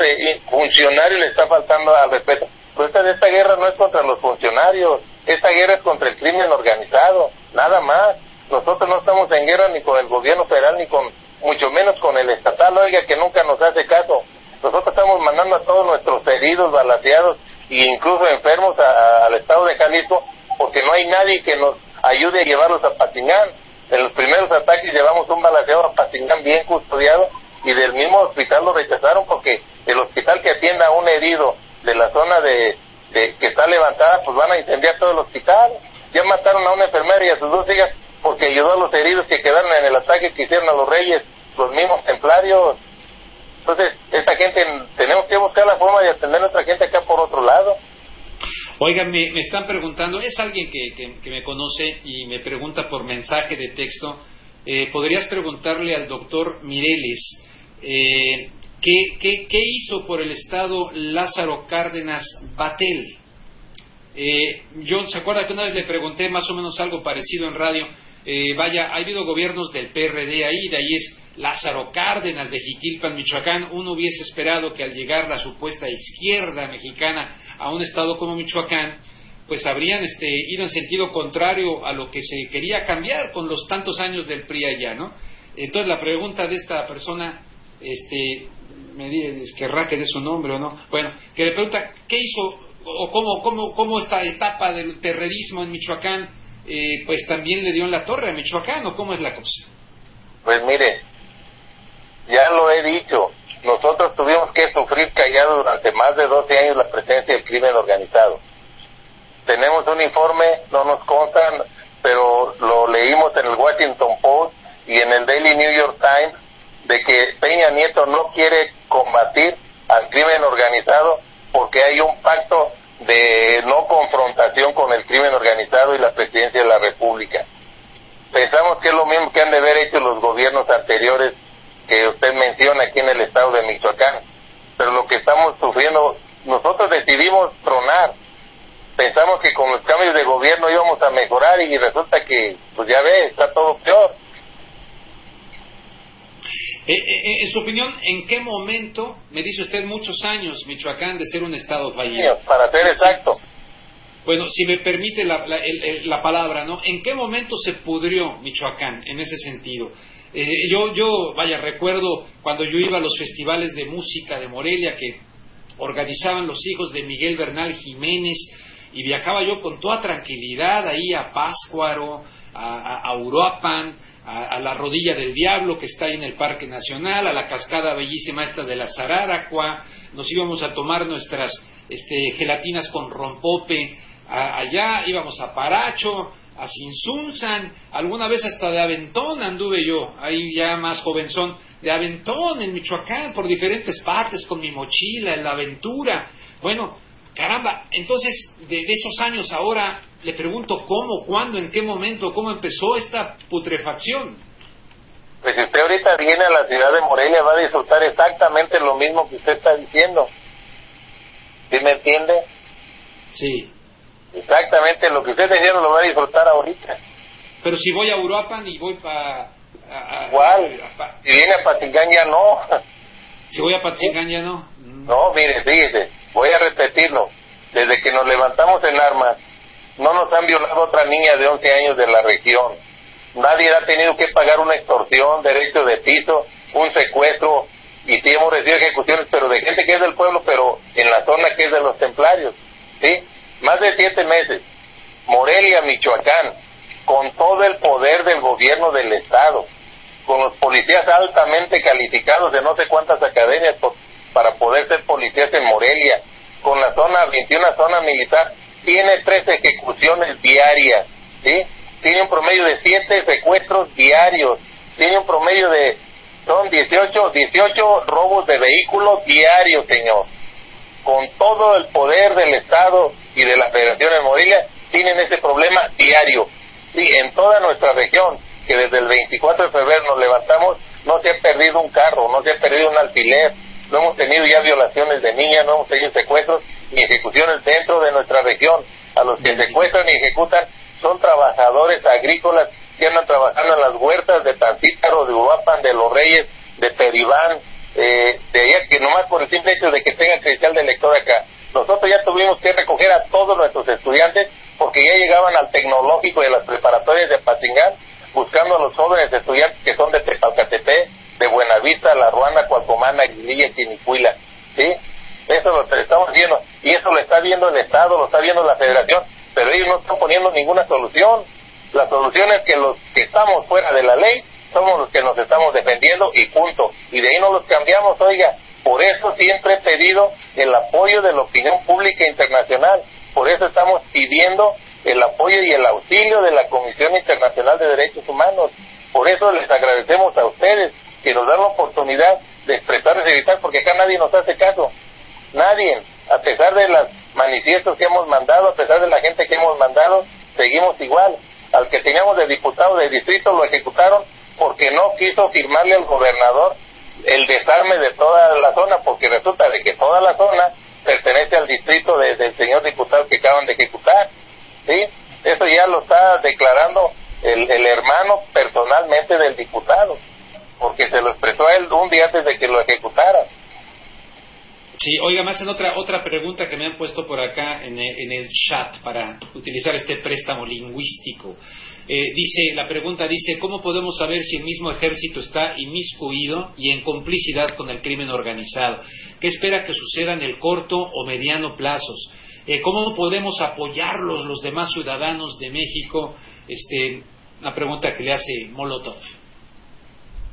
funcionario le está faltando al respeto? Pues esta, esta guerra no es contra los funcionarios, esta guerra es contra el crimen organizado, nada más. Nosotros no estamos en guerra ni con el gobierno federal ni con mucho menos con el estatal, oiga, que nunca nos hace caso. Nosotros estamos mandando a todos nuestros heridos, balaseados e incluso enfermos al estado de Jalisco porque no hay nadie que nos ayude a llevarlos a Patingán. En los primeros ataques llevamos un balaseado a Patingán bien custodiado y del mismo hospital lo rechazaron porque el hospital que atienda a un herido de la zona de, que está levantada, pues van a incendiar todo el hospital. Ya mataron a una enfermera y a sus dos hijas porque ayudó a los heridos que quedaron en el ataque que hicieron a los reyes, los mismos templarios. Entonces, esta gente, tenemos que buscar la forma de atender a nuestra gente acá por otro lado. Oigan, me, están preguntando, es alguien que, que, me conoce y me pregunta por mensaje de texto, eh, ¿podrías preguntarle al doctor Mireles eh, ¿qué, hizo por el Estado Lázaro Cárdenas Batel? Eh, yo, ¿se acuerda que una vez le pregunté más o menos algo parecido en radio? Eh, vaya, ha habido gobiernos del PRD ahí, de ahí es Lázaro Cárdenas de Jiquilpan, Michoacán. Uno hubiese esperado que al llegar la supuesta izquierda mexicana a un estado como Michoacán, pues habrían este, ido en sentido contrario a lo que se quería cambiar con los tantos años del PRI allá, ¿no? Entonces la pregunta de esta persona, este, me querrá que dé su nombre o no, bueno, que le pregunta qué hizo o cómo, cómo, cómo esta etapa del terrorismo en Michoacán eh, pues también le dio en la torre a Michoacán, ¿o cómo es la cosa? Pues mire, ya lo he dicho, nosotros tuvimos que sufrir callado durante más de 12 años la presencia del crimen organizado. Tenemos un informe, no nos constan, pero lo leímos en el Washington Post y en el Daily New York Times, de que Peña Nieto no quiere combatir al crimen organizado porque hay un pacto de no confrontación con el crimen organizado y la presidencia de la República. Pensamos que es lo mismo que han de haber hecho los gobiernos anteriores que usted menciona aquí en el estado de Michoacán, pero lo que estamos sufriendo nosotros decidimos tronar. Pensamos que con los cambios de gobierno íbamos a mejorar y resulta que, pues ya ve, está todo peor. Eh, eh, eh, en su opinión, ¿en qué momento, me dice usted muchos años, Michoacán, de ser un estado fallido? Para ser exacto. Bueno, si me permite la, la, palabra, ¿no? ¿En qué momento se pudrió Michoacán en ese sentido? Yo, yo, vaya, recuerdo cuando yo iba a los festivales de música de Morelia que organizaban los hijos de Miguel Bernal Jiménez y viajaba yo con toda tranquilidad ahí a Páscuaro, a, a, Uruapan, a, la rodilla del diablo que está ahí en el Parque Nacional, a la cascada bellísima esta de la Zararacua, nos íbamos a tomar nuestras este, gelatinas con rompope, allá íbamos a Paracho, a Sinsunzan, alguna vez hasta de Aventón anduve yo, ahí ya más jovenzón, de Aventón en Michoacán, por diferentes partes, con mi mochila, en la aventura. Bueno, caramba, entonces de, esos años ahora le pregunto cómo, cuándo, en qué momento, cómo empezó esta putrefacción. Pues si usted ahorita viene a la ciudad de Morelia va a disfrutar exactamente lo mismo que usted está diciendo. ¿Sí me entiende? Sí. Exactamente lo que usted dijeron lo va a disfrutar ahorita. Pero si voy a Uruapan y voy para... ¿Cuál? si viene a Patingán ya no. Si voy a Patingán ya no. No, mire, fíjese, voy a repetirlo. Desde que nos levantamos en armas, no nos han violado otra niña de 11 años de la región. Nadie ha tenido que pagar una extorsión, derecho de piso, un secuestro, y sí hemos recibido ejecuciones, pero de gente que es del pueblo, pero en la zona que es de los templarios. ¿Sí? Más de siete meses, Morelia, Michoacán, con todo el poder del gobierno del Estado, con los policías altamente calificados de no sé cuántas academias para poder ser policías en Morelia, con la zona 21 zona militar, tiene tres ejecuciones diarias, ¿sí? Tiene un promedio de siete secuestros diarios, tiene un promedio de, son 18, 18 robos de vehículos diarios, señor con todo el poder del Estado y de la Federación de Morelia, tienen ese problema diario. Sí, en toda nuestra región, que desde el 24 de febrero nos levantamos, no se ha perdido un carro, no se ha perdido un alfiler, no hemos tenido ya violaciones de niñas, no hemos tenido secuestros ni ejecuciones dentro de nuestra región. A los que secuestran y ejecutan son trabajadores agrícolas que andan trabajando en las huertas de Tancítaro, de Uruapan, de Los Reyes, de Peribán, eh, de ella que nomás por el simple hecho de que tenga credencial de lector acá. Nosotros ya tuvimos que recoger a todos nuestros estudiantes porque ya llegaban al tecnológico y a las preparatorias de Patingán buscando a los jóvenes estudiantes que son de Tepalcatepé, de Buenavista, La Ruana, Cualcomana, Aguililla y Quinicuila. ¿Sí? Eso lo estamos viendo. Y eso lo está viendo el Estado, lo está viendo la Federación, pero ellos no están poniendo ninguna solución. La solución es que los que estamos fuera de la ley somos los que nos estamos defendiendo y punto. Y de ahí no los cambiamos, oiga. Por eso siempre he pedido el apoyo de la opinión pública internacional. Por eso estamos pidiendo el apoyo y el auxilio de la Comisión Internacional de Derechos Humanos. Por eso les agradecemos a ustedes que nos dan la oportunidad de expresar y gritar, porque acá nadie nos hace caso. Nadie, a pesar de los manifiestos que hemos mandado, a pesar de la gente que hemos mandado, seguimos igual. Al que teníamos de diputado de distrito lo ejecutaron porque no quiso firmarle al gobernador el desarme de toda la zona, porque resulta de que toda la zona pertenece al distrito del señor diputado que acaban de ejecutar. ¿sí? Eso ya lo está declarando el, el hermano personalmente del diputado, porque se lo expresó a él un día antes de que lo ejecutara. Sí, oiga, más en otra, otra pregunta que me han puesto por acá en el, en el chat para utilizar este préstamo lingüístico. Eh, dice, la pregunta dice, ¿cómo podemos saber si el mismo ejército está inmiscuido y en complicidad con el crimen organizado? ¿Qué espera que suceda en el corto o mediano plazos? Eh, ¿Cómo podemos apoyarlos los demás ciudadanos de México? Este, una pregunta que le hace Molotov.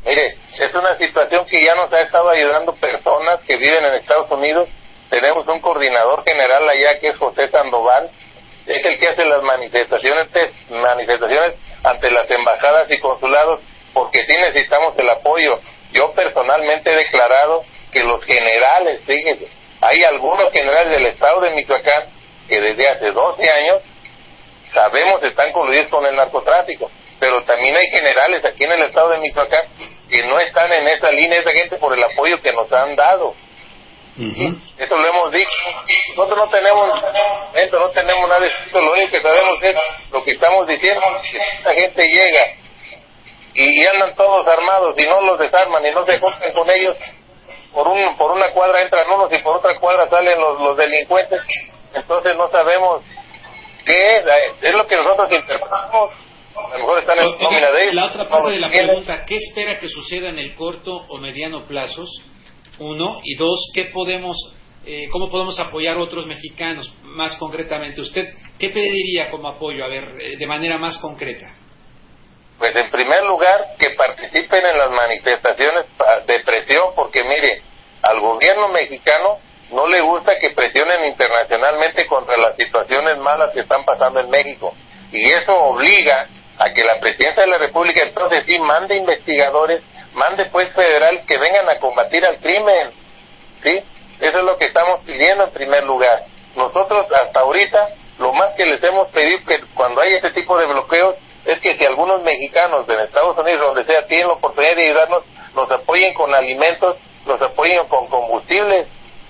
Mire, es una situación que ya nos ha estado ayudando personas que viven en Estados Unidos. Tenemos un coordinador general allá que es José Sandoval, es el que hace las manifestaciones, manifestaciones ante las embajadas y consulados, porque sí necesitamos el apoyo. Yo personalmente he declarado que los generales, fíjense, hay algunos generales del estado de Michoacán que desde hace 12 años sabemos están coludidos con el narcotráfico, pero también hay generales aquí en el estado de Michoacán que no están en esa línea, esa gente por el apoyo que nos han dado. Eso lo hemos dicho. Nosotros no tenemos, no tenemos nada de esto, lo único que sabemos es lo que estamos diciendo. esta gente llega y, andan todos armados y no los desarman y no se juntan con ellos, por, un, por una cuadra entran unos y por otra cuadra salen los, los delincuentes. Entonces no sabemos qué es, es lo que nosotros interpretamos. A lo mejor están en nómina de ellos. La otra parte de la pregunta, ¿qué espera que suceda en el corto o mediano plazos? Uno. Y dos, ¿qué podemos, eh, ¿cómo podemos apoyar a otros mexicanos más concretamente? ¿Usted qué pediría como apoyo? A ver, eh, de manera más concreta. Pues en primer lugar, que participen en las manifestaciones de presión, porque mire, al gobierno mexicano no le gusta que presionen internacionalmente contra las situaciones malas que están pasando en México. Y eso obliga a que la presidencia de la República entonces sí mande investigadores mande pues federal que vengan a combatir al crimen, ¿sí? Eso es lo que estamos pidiendo en primer lugar. Nosotros hasta ahorita lo más que les hemos pedido que cuando hay este tipo de bloqueos es que si algunos mexicanos en Estados Unidos, donde sea, tienen la oportunidad de ayudarnos, nos apoyen con alimentos, nos apoyen con combustibles,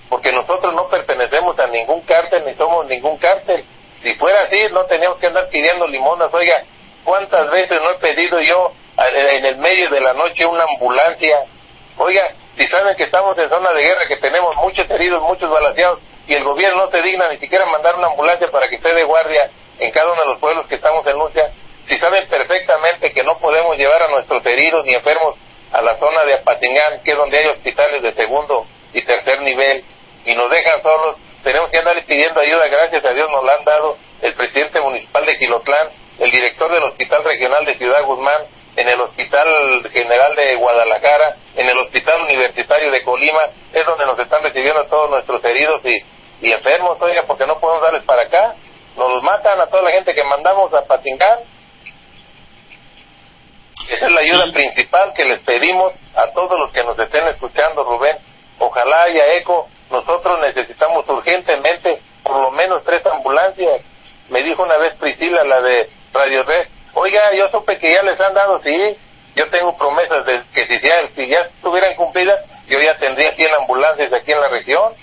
porque nosotros no pertenecemos a ningún cártel ni somos ningún cártel. Si fuera así, no teníamos que andar pidiendo limonas. Oiga, ¿cuántas veces no he pedido yo en el medio de la noche una ambulancia. Oiga, si saben que estamos en zona de guerra, que tenemos muchos heridos, muchos balanceados, y el gobierno no se digna ni siquiera mandar una ambulancia para que esté de guardia en cada uno de los pueblos que estamos en lucha, si saben perfectamente que no podemos llevar a nuestros heridos ni enfermos a la zona de Apatingán, que es donde hay hospitales de segundo y tercer nivel, y nos dejan solos, tenemos que andar pidiendo ayuda, gracias a Dios nos la han dado el presidente municipal de Quilotlán, el director del Hospital Regional de Ciudad Guzmán, en el Hospital General de Guadalajara, en el Hospital Universitario de Colima, es donde nos están recibiendo todos nuestros heridos y, y enfermos, oiga, porque no podemos darles para acá. Nos matan a toda la gente que mandamos a Patingán. Esa es la ayuda principal que les pedimos a todos los que nos estén escuchando, Rubén. Ojalá haya eco. Nosotros necesitamos urgentemente por lo menos tres ambulancias. Me dijo una vez Priscila, la de Radio Red, Oiga, yo supe que ya les han dado, sí, yo tengo promesas de que si ya, si ya estuvieran cumplidas, yo ya tendría 100 ambulancias aquí en la región,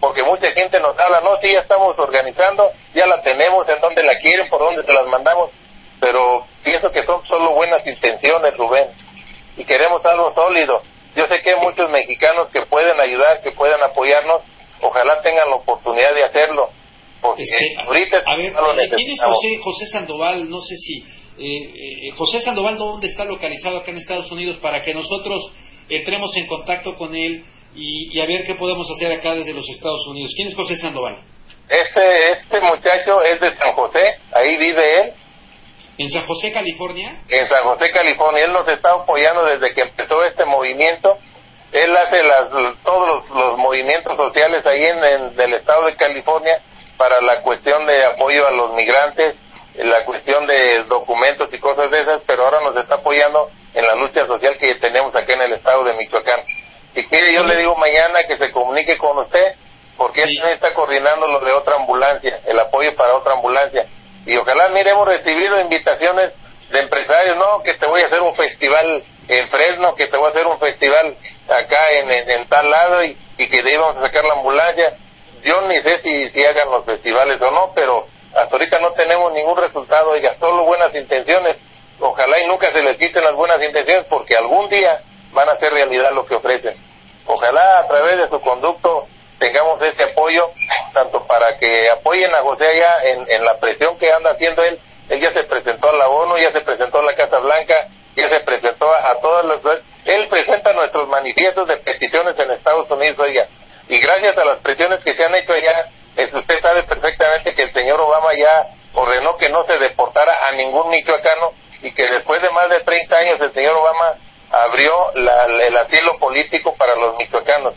porque mucha gente nos habla, no, sí, ya estamos organizando, ya la tenemos, en donde la quieren, por dónde se las mandamos, pero pienso que son solo buenas intenciones, Rubén, y queremos algo sólido. Yo sé que hay muchos mexicanos que pueden ayudar, que pueden apoyarnos, ojalá tengan la oportunidad de hacerlo. Porque este, ahorita a ver, ¿quién es José, José Sandoval? No sé si eh, eh, José Sandoval, ¿dónde está localizado acá en Estados Unidos para que nosotros entremos en contacto con él y, a ver qué podemos hacer acá desde los Estados Unidos? ¿Quién es José Sandoval? Este, este muchacho es de San José, ahí vive él. ¿En San José, California? En San José, California. Él nos está apoyando desde que empezó este movimiento. Él hace las, todos los, movimientos sociales ahí en, en el estado de California para la cuestión de apoyo a los migrantes la cuestión de documentos y cosas de esas, pero ahora nos está apoyando en la lucha social que tenemos aquí en el estado de Michoacán. Si quiere, yo le digo mañana que se comunique con usted, porque él está coordinando lo de otra ambulancia, el apoyo para otra ambulancia. Y ojalá, mire, hemos recibido invitaciones de empresarios, no, que te voy a hacer un festival en Fresno, que te voy a hacer un festival acá en, en, tal lado y, que de ahí vamos a sacar la ambulancia. Yo ni sé si, si hagan los festivales o no, pero hasta ahorita no tenemos ningún resultado, oiga, solo buenas intenciones. Ojalá y nunca se les quiten las buenas intenciones porque algún día van a hacer realidad lo que ofrecen. Ojalá a través de su conducto tengamos ese apoyo, tanto para que apoyen a José allá en, en la presión que anda haciendo él. Él ya se presentó a la ONU, ya se presentó a la Casa Blanca, ya se presentó a, todas las... Él presenta nuestros manifiestos de peticiones en Estados Unidos, oiga. Y gracias a las presiones que se han hecho allá, usted sabe perfectamente que el señor Obama ya ordenó que no se deportara a ningún michoacano y que después de más de 30 años el señor Obama abrió el asilo político para los michoacanos,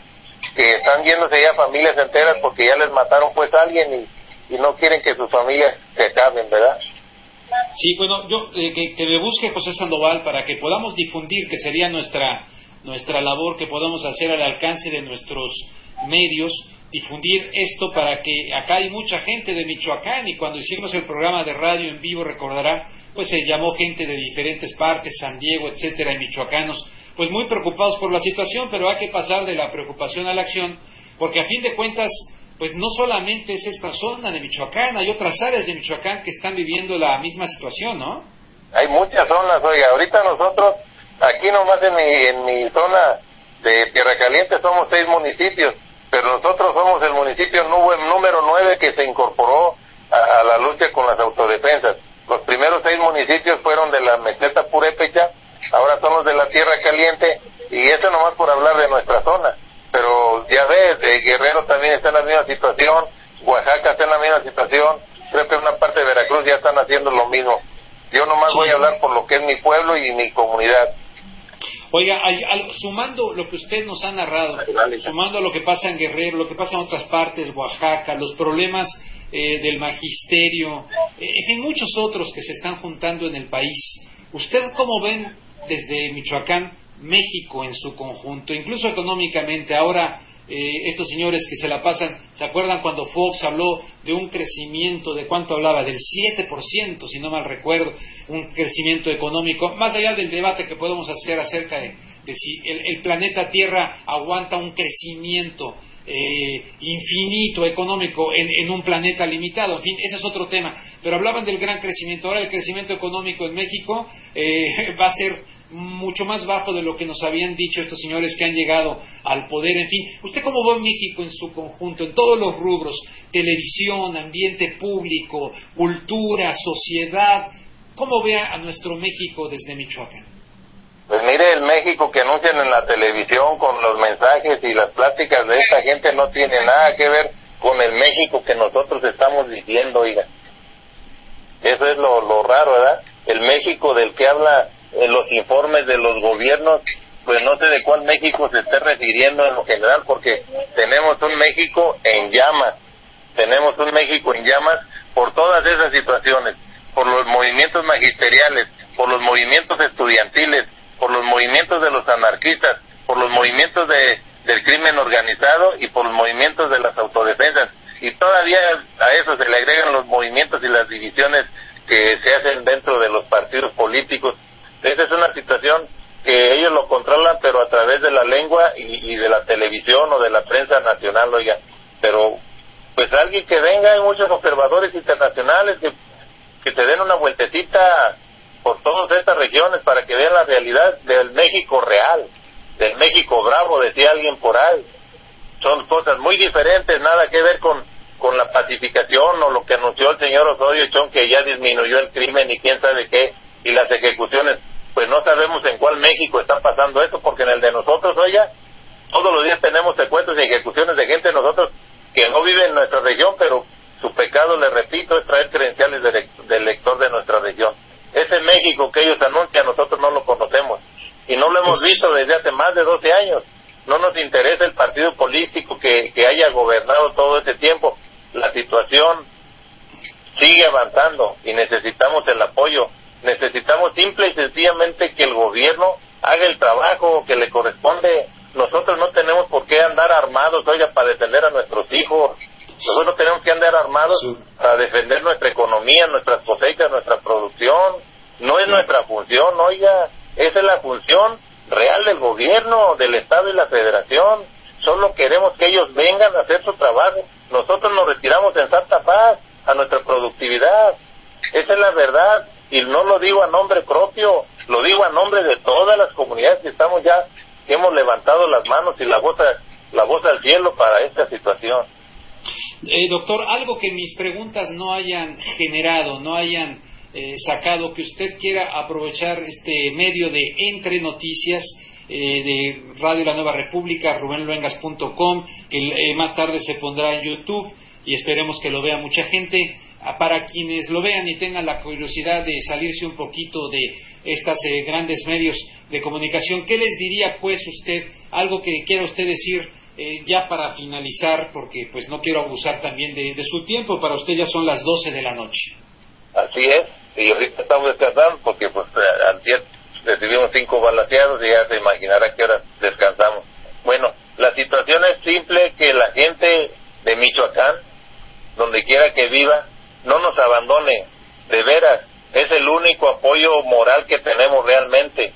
que están yéndose ya familias enteras porque ya les mataron pues a alguien y, no quieren que sus familias se acaben, ¿verdad? Sí, bueno, yo eh, que, que, me busque José Sandoval para que podamos difundir, que sería nuestra nuestra labor que podamos hacer al alcance de nuestros medios, difundir esto para que acá hay mucha gente de Michoacán y cuando hicimos el programa de radio en vivo recordará, pues se llamó gente de diferentes partes, San Diego, etcétera, y michoacanos, pues muy preocupados por la situación, pero hay que pasar de la preocupación a la acción porque a fin de cuentas, pues no solamente es esta zona de Michoacán, hay otras áreas de Michoacán que están viviendo la misma situación, ¿no? Hay muchas zonas, oiga, ahorita nosotros, aquí nomás en mi, en mi zona de Tierra Caliente somos seis municipios, pero nosotros somos el municipio número nueve que se incorporó a, la lucha con las autodefensas. Los primeros seis municipios fueron de la meseta purépecha, ahora son los de la Tierra Caliente, y eso nomás por hablar de nuestra zona. Pero ya ves, eh, Guerrero también está en la misma situación, Oaxaca está en la misma situación, creo que una parte de Veracruz ya están haciendo lo mismo. Yo nomás voy a hablar por lo que es mi pueblo y mi comunidad. Oiga, sumando lo que usted nos ha narrado, sumando lo que pasa en Guerrero, lo que pasa en otras partes, Oaxaca, los problemas eh, del magisterio, eh, en fin, muchos otros que se están juntando en el país. ¿Usted cómo ven desde Michoacán México en su conjunto, incluso económicamente? Ahora eh, estos señores que se la pasan, ¿se acuerdan cuando Fox habló de un crecimiento, de cuánto hablaba? Del 7%, si no mal recuerdo, un crecimiento económico, más allá del debate que podemos hacer acerca de, si el, planeta Tierra aguanta un crecimiento eh, infinito económico en, un planeta limitado. En fin, ese es otro tema. Pero hablaban del gran crecimiento. Ahora el crecimiento económico en México eh, va a ser mucho más bajo de lo que nos habían dicho estos señores que han llegado al poder. En fin, ¿usted cómo ve México en su conjunto, en todos los rubros, televisión, ambiente público, cultura, sociedad? ¿Cómo ve a nuestro México desde Michoacán? Pues mire, el México que anuncian en la televisión con los mensajes y las pláticas de esta gente no tiene nada que ver con el México que nosotros estamos viviendo, oiga. Eso es lo, lo raro, ¿verdad? El México del que habla en los informes de los gobiernos, pues no sé de cuál México se esté refiriendo en lo general, porque tenemos un México en llamas, tenemos un México en llamas por todas esas situaciones, por los movimientos magisteriales, por los movimientos estudiantiles, por los movimientos de los anarquistas, por los movimientos de, del crimen organizado y por los movimientos de las autodefensas. Y todavía a eso se le agregan los movimientos y las divisiones que se hacen dentro de los partidos políticos esa es una situación que ellos lo controlan, pero a través de la lengua y, de la televisión o de la prensa nacional, oiga. Pero, pues alguien que venga, hay muchos observadores internacionales que, que te den una vueltecita por todas estas regiones para que vean la realidad del México real, del México bravo, decía alguien por ahí. Son cosas muy diferentes, nada que ver con, con la pacificación o lo que anunció el señor Osorio Chón, que ya disminuyó el crimen y quién sabe qué, y las ejecuciones pues no sabemos en cuál México está pasando esto, porque en el de nosotros, oiga, todos los días tenemos secuestros y ejecuciones de gente nosotros que no vive en nuestra región, pero su pecado, le repito, es traer credenciales del lector de nuestra región. Ese México que ellos anuncian, nosotros no lo conocemos y no lo hemos visto desde hace más de 12 años. No nos interesa el partido político que, que haya gobernado todo este tiempo. La situación sigue avanzando y necesitamos el apoyo Necesitamos simple y sencillamente que el gobierno haga el trabajo que le corresponde. Nosotros no tenemos por qué andar armados, oiga, para defender a nuestros hijos. Nosotros tenemos que andar armados para defender nuestra economía, nuestras cosechas, nuestra producción. No es nuestra función, oiga. Esa es la función real del gobierno, del Estado y la Federación. Solo queremos que ellos vengan a hacer su trabajo. Nosotros nos retiramos en santa paz a nuestra productividad. Esa es la verdad y no lo digo a nombre propio, lo digo a nombre de todas las comunidades que estamos ya, que hemos levantado las manos y la voz, la voz al cielo para esta situación. Eh, doctor, algo que mis preguntas no hayan generado, no hayan eh, sacado, que usted quiera aprovechar este medio de Entre Noticias, eh, de Radio La Nueva República, rubenluengas.com, que más tarde se pondrá en YouTube y esperemos que lo vea mucha gente para quienes lo vean y tengan la curiosidad de salirse un poquito de estos eh, grandes medios de comunicación, ¿qué les diría pues usted, algo que quiera usted decir eh, ya para finalizar, porque pues no quiero abusar también de, su tiempo, para usted ya son las 12 de la noche. Así es, y ahorita estamos descansando porque pues antes recibimos cinco balaseados y ya se imaginará qué hora descansamos. Bueno, la situación es simple que la gente de Michoacán, donde quiera que viva, no nos abandone, de veras, es el único apoyo moral que tenemos realmente,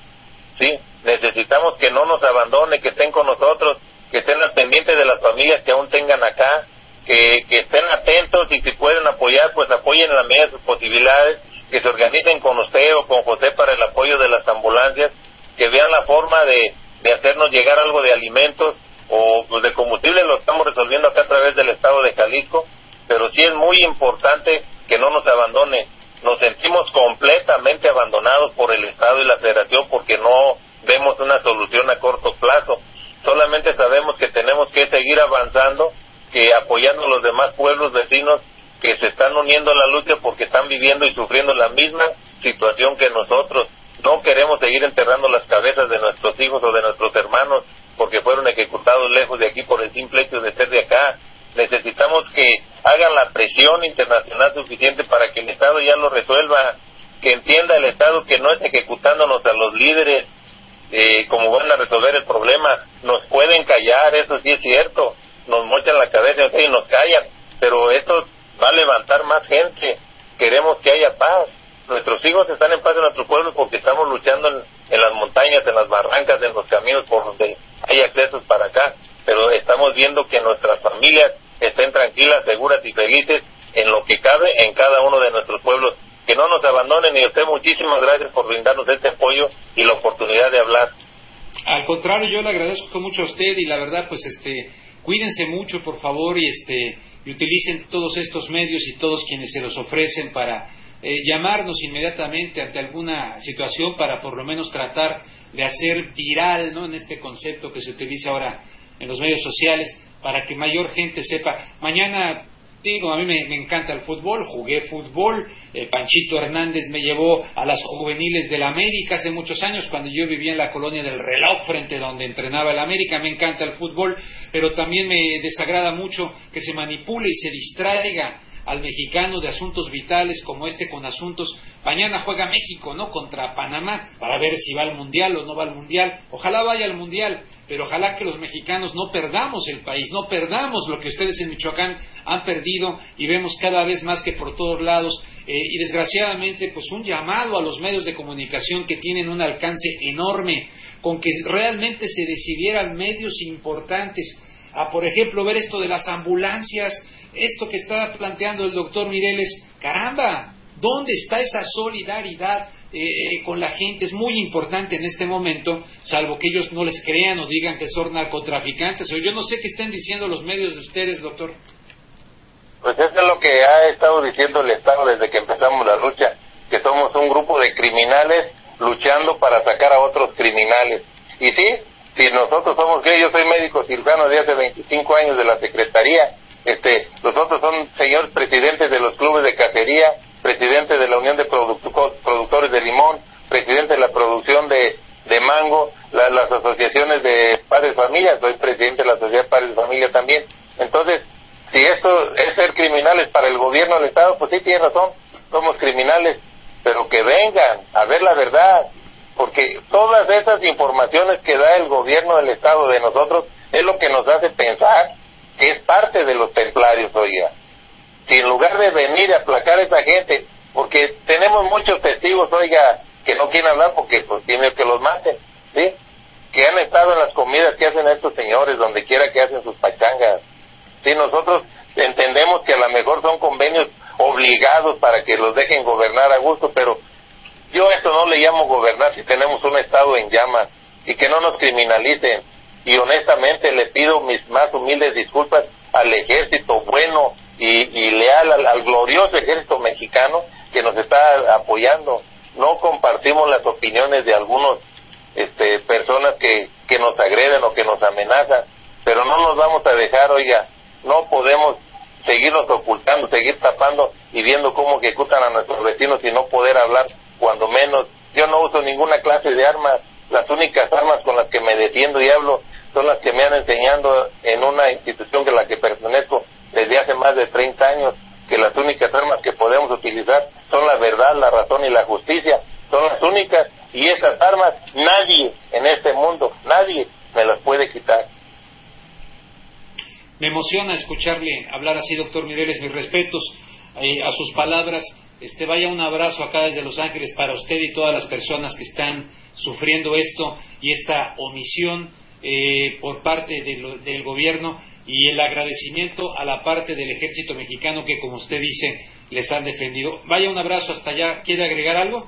¿sí? Necesitamos que no nos abandone, que estén con nosotros que estén al pendiente de las familias que aún tengan acá, que, que estén atentos y si pueden apoyar, pues apoyen en la medida de sus posibilidades, que se organicen con usted o con José para el apoyo de las ambulancias, que vean la forma de, de hacernos llegar algo de alimentos o pues, de combustible, lo estamos resolviendo acá a través del Estado de Jalisco, pero sí es muy importante que no nos abandone. Nos sentimos completamente abandonados por el Estado y la Federación porque no vemos una solución a corto plazo. Solamente sabemos que tenemos que seguir avanzando, que apoyando a los demás pueblos vecinos que se están uniendo a la lucha porque están viviendo y sufriendo la misma situación que nosotros. No queremos seguir enterrando las cabezas de nuestros hijos o de nuestros hermanos porque fueron ejecutados lejos de aquí por el simple hecho de ser de acá. Necesitamos que hagan la presión internacional suficiente para que el Estado ya lo resuelva, que entienda el Estado que no es ejecutándonos a los líderes eh, como van a resolver el problema. Nos pueden callar, eso sí es cierto. Nos mochan la cabeza y nos callan, pero esto va a levantar más gente. Queremos que haya paz. Nuestros hijos están en paz en nuestro pueblo porque estamos luchando en las montañas, en las barrancas, en los caminos por donde hay accesos para acá. Pero estamos viendo que nuestras familias estén tranquilas, seguras y felices en lo que cabe en cada uno de nuestros pueblos. Que no nos abandonen y usted muchísimas gracias por brindarnos este apoyo y la oportunidad de hablar. Al contrario, yo le agradezco mucho a usted y la verdad, pues este, cuídense mucho, por favor, y este, utilicen todos estos medios y todos quienes se los ofrecen para eh, llamarnos inmediatamente ante alguna situación para por lo menos tratar de hacer viral, ¿no? En este concepto que se utiliza ahora en los medios sociales para que mayor gente sepa. Mañana Digo, a mí me, encanta el fútbol, jugué fútbol, eh, Panchito Hernández me llevó a las juveniles del América hace muchos años, cuando yo vivía en la colonia del reloj frente a donde entrenaba el América, me encanta el fútbol, pero también me desagrada mucho que se manipule y se distraiga al mexicano de asuntos vitales como este con asuntos. Mañana juega México, ¿no? Contra Panamá para ver si va al mundial o no va al mundial. Ojalá vaya al mundial, pero ojalá que los mexicanos no perdamos el país, no perdamos lo que ustedes en Michoacán han perdido y vemos cada vez más que por todos lados. Eh, y desgraciadamente, pues un llamado a los medios de comunicación que tienen un alcance enorme, con que realmente se decidieran medios importantes a, por ejemplo, ver esto de las ambulancias, esto que está planteando el doctor Mireles, caramba, ¿dónde está esa solidaridad eh, eh, con la gente? Es muy importante en este momento, salvo que ellos no les crean o digan que son narcotraficantes, o yo no sé qué estén diciendo los medios de ustedes, doctor. Pues eso es lo que ha estado diciendo el Estado desde que empezamos la lucha, que somos un grupo de criminales luchando para sacar a otros criminales. Y sí, si nosotros somos que yo soy médico cirujano de hace 25 años de la Secretaría, este, los otros son señores presidentes de los clubes de cacería, presidente de la Unión de Productores de Limón, presidente de la producción de, mango, las asociaciones de padres de familia, soy presidente de la Sociedad de Padres de Familia también. Entonces, si esto es ser criminales para el gobierno del Estado, pues sí tiene razón, somos criminales, pero que vengan a ver la verdad, porque todas esas informaciones que da el gobierno del Estado de nosotros es lo que nos hace pensar es parte de los templarios, oiga. Si en lugar de venir a aplacar a esa gente, porque tenemos muchos testigos, oiga, que no quieren hablar porque pues tienen que los maten, ¿sí? Que han estado en las comidas que hacen estos señores, donde quiera que hacen sus pachangas. Sí, nosotros entendemos que a lo mejor son convenios obligados para que los dejen gobernar a gusto, pero yo esto no le llamo gobernar si tenemos un Estado en llamas y que no nos criminalicen y honestamente le pido mis más humildes disculpas al ejército bueno y, leal al, glorioso ejército mexicano que nos está apoyando. No compartimos las opiniones de algunos este, personas que, que nos agreden o que nos amenazan, pero no nos vamos a dejar, oiga, no podemos seguirnos ocultando, seguir tapando y viendo cómo ejecutan a nuestros vecinos y no poder hablar, cuando menos. Yo no uso ninguna clase de armas, las únicas armas con las que me defiendo y hablo son las que me han enseñado en una institución que la que pertenezco desde hace más de 30 años, que las únicas armas que podemos utilizar son la verdad, la razón y la justicia. Son las únicas y esas armas nadie en este mundo, nadie me las puede quitar. Me emociona escucharle hablar así, doctor Mireles, mis respetos eh, a sus palabras. Este, vaya un abrazo acá desde Los Ángeles para usted y todas las personas que están sufriendo esto y esta omisión eh, por parte del gobierno y el agradecimiento a la parte del ejército mexicano que, como usted dice, les han defendido. Vaya un abrazo hasta allá. ¿Quiere agregar algo?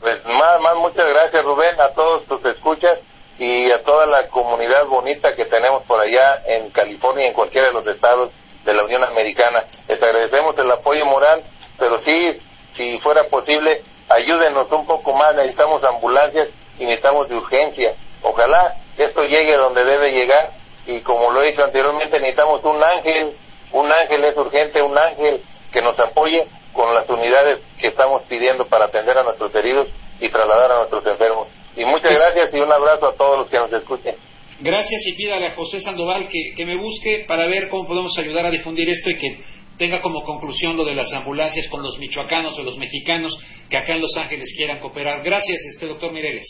Pues más, más muchas gracias Rubén, a todos tus escuchas y a toda la comunidad bonita que tenemos por allá en California y en cualquiera de los estados de la Unión Americana. Les agradecemos el apoyo moral, pero sí, si fuera posible, ayúdenos un poco más, necesitamos ambulancias y necesitamos de urgencia. Ojalá esto llegue donde debe llegar y como lo he dicho anteriormente, necesitamos un ángel, un ángel es urgente, un ángel que nos apoye con las unidades que estamos pidiendo para atender a nuestros heridos y trasladar a nuestros enfermos. Y muchas pues gracias y un abrazo a todos los que nos escuchen. Gracias y pídale a José Sandoval que, que me busque para ver cómo podemos ayudar a difundir esto y que tenga como conclusión lo de las ambulancias con los michoacanos o los mexicanos que acá en Los Ángeles quieran cooperar. Gracias, este doctor Mireles.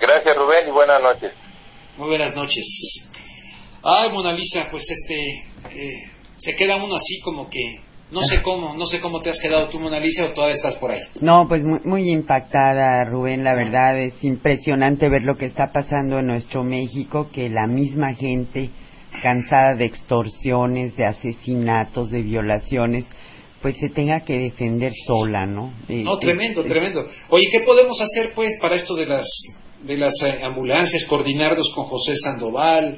Gracias, Rubén, y buenas noches. Muy buenas noches. Ay, Mona Lisa, pues este, eh, se queda uno así como que no sé cómo, no sé cómo te has quedado tú, Mona Lisa, o todavía estás por ahí. No, pues muy, muy, impactada, Rubén, la verdad es impresionante ver lo que está pasando en nuestro México, que la misma gente cansada de extorsiones, de asesinatos, de violaciones, pues se tenga que defender sola, ¿no? Eh, no, tremendo, tremendo. Oye, ¿qué podemos hacer, pues, para esto de las de las eh, ambulancias, coordinarnos con José Sandoval,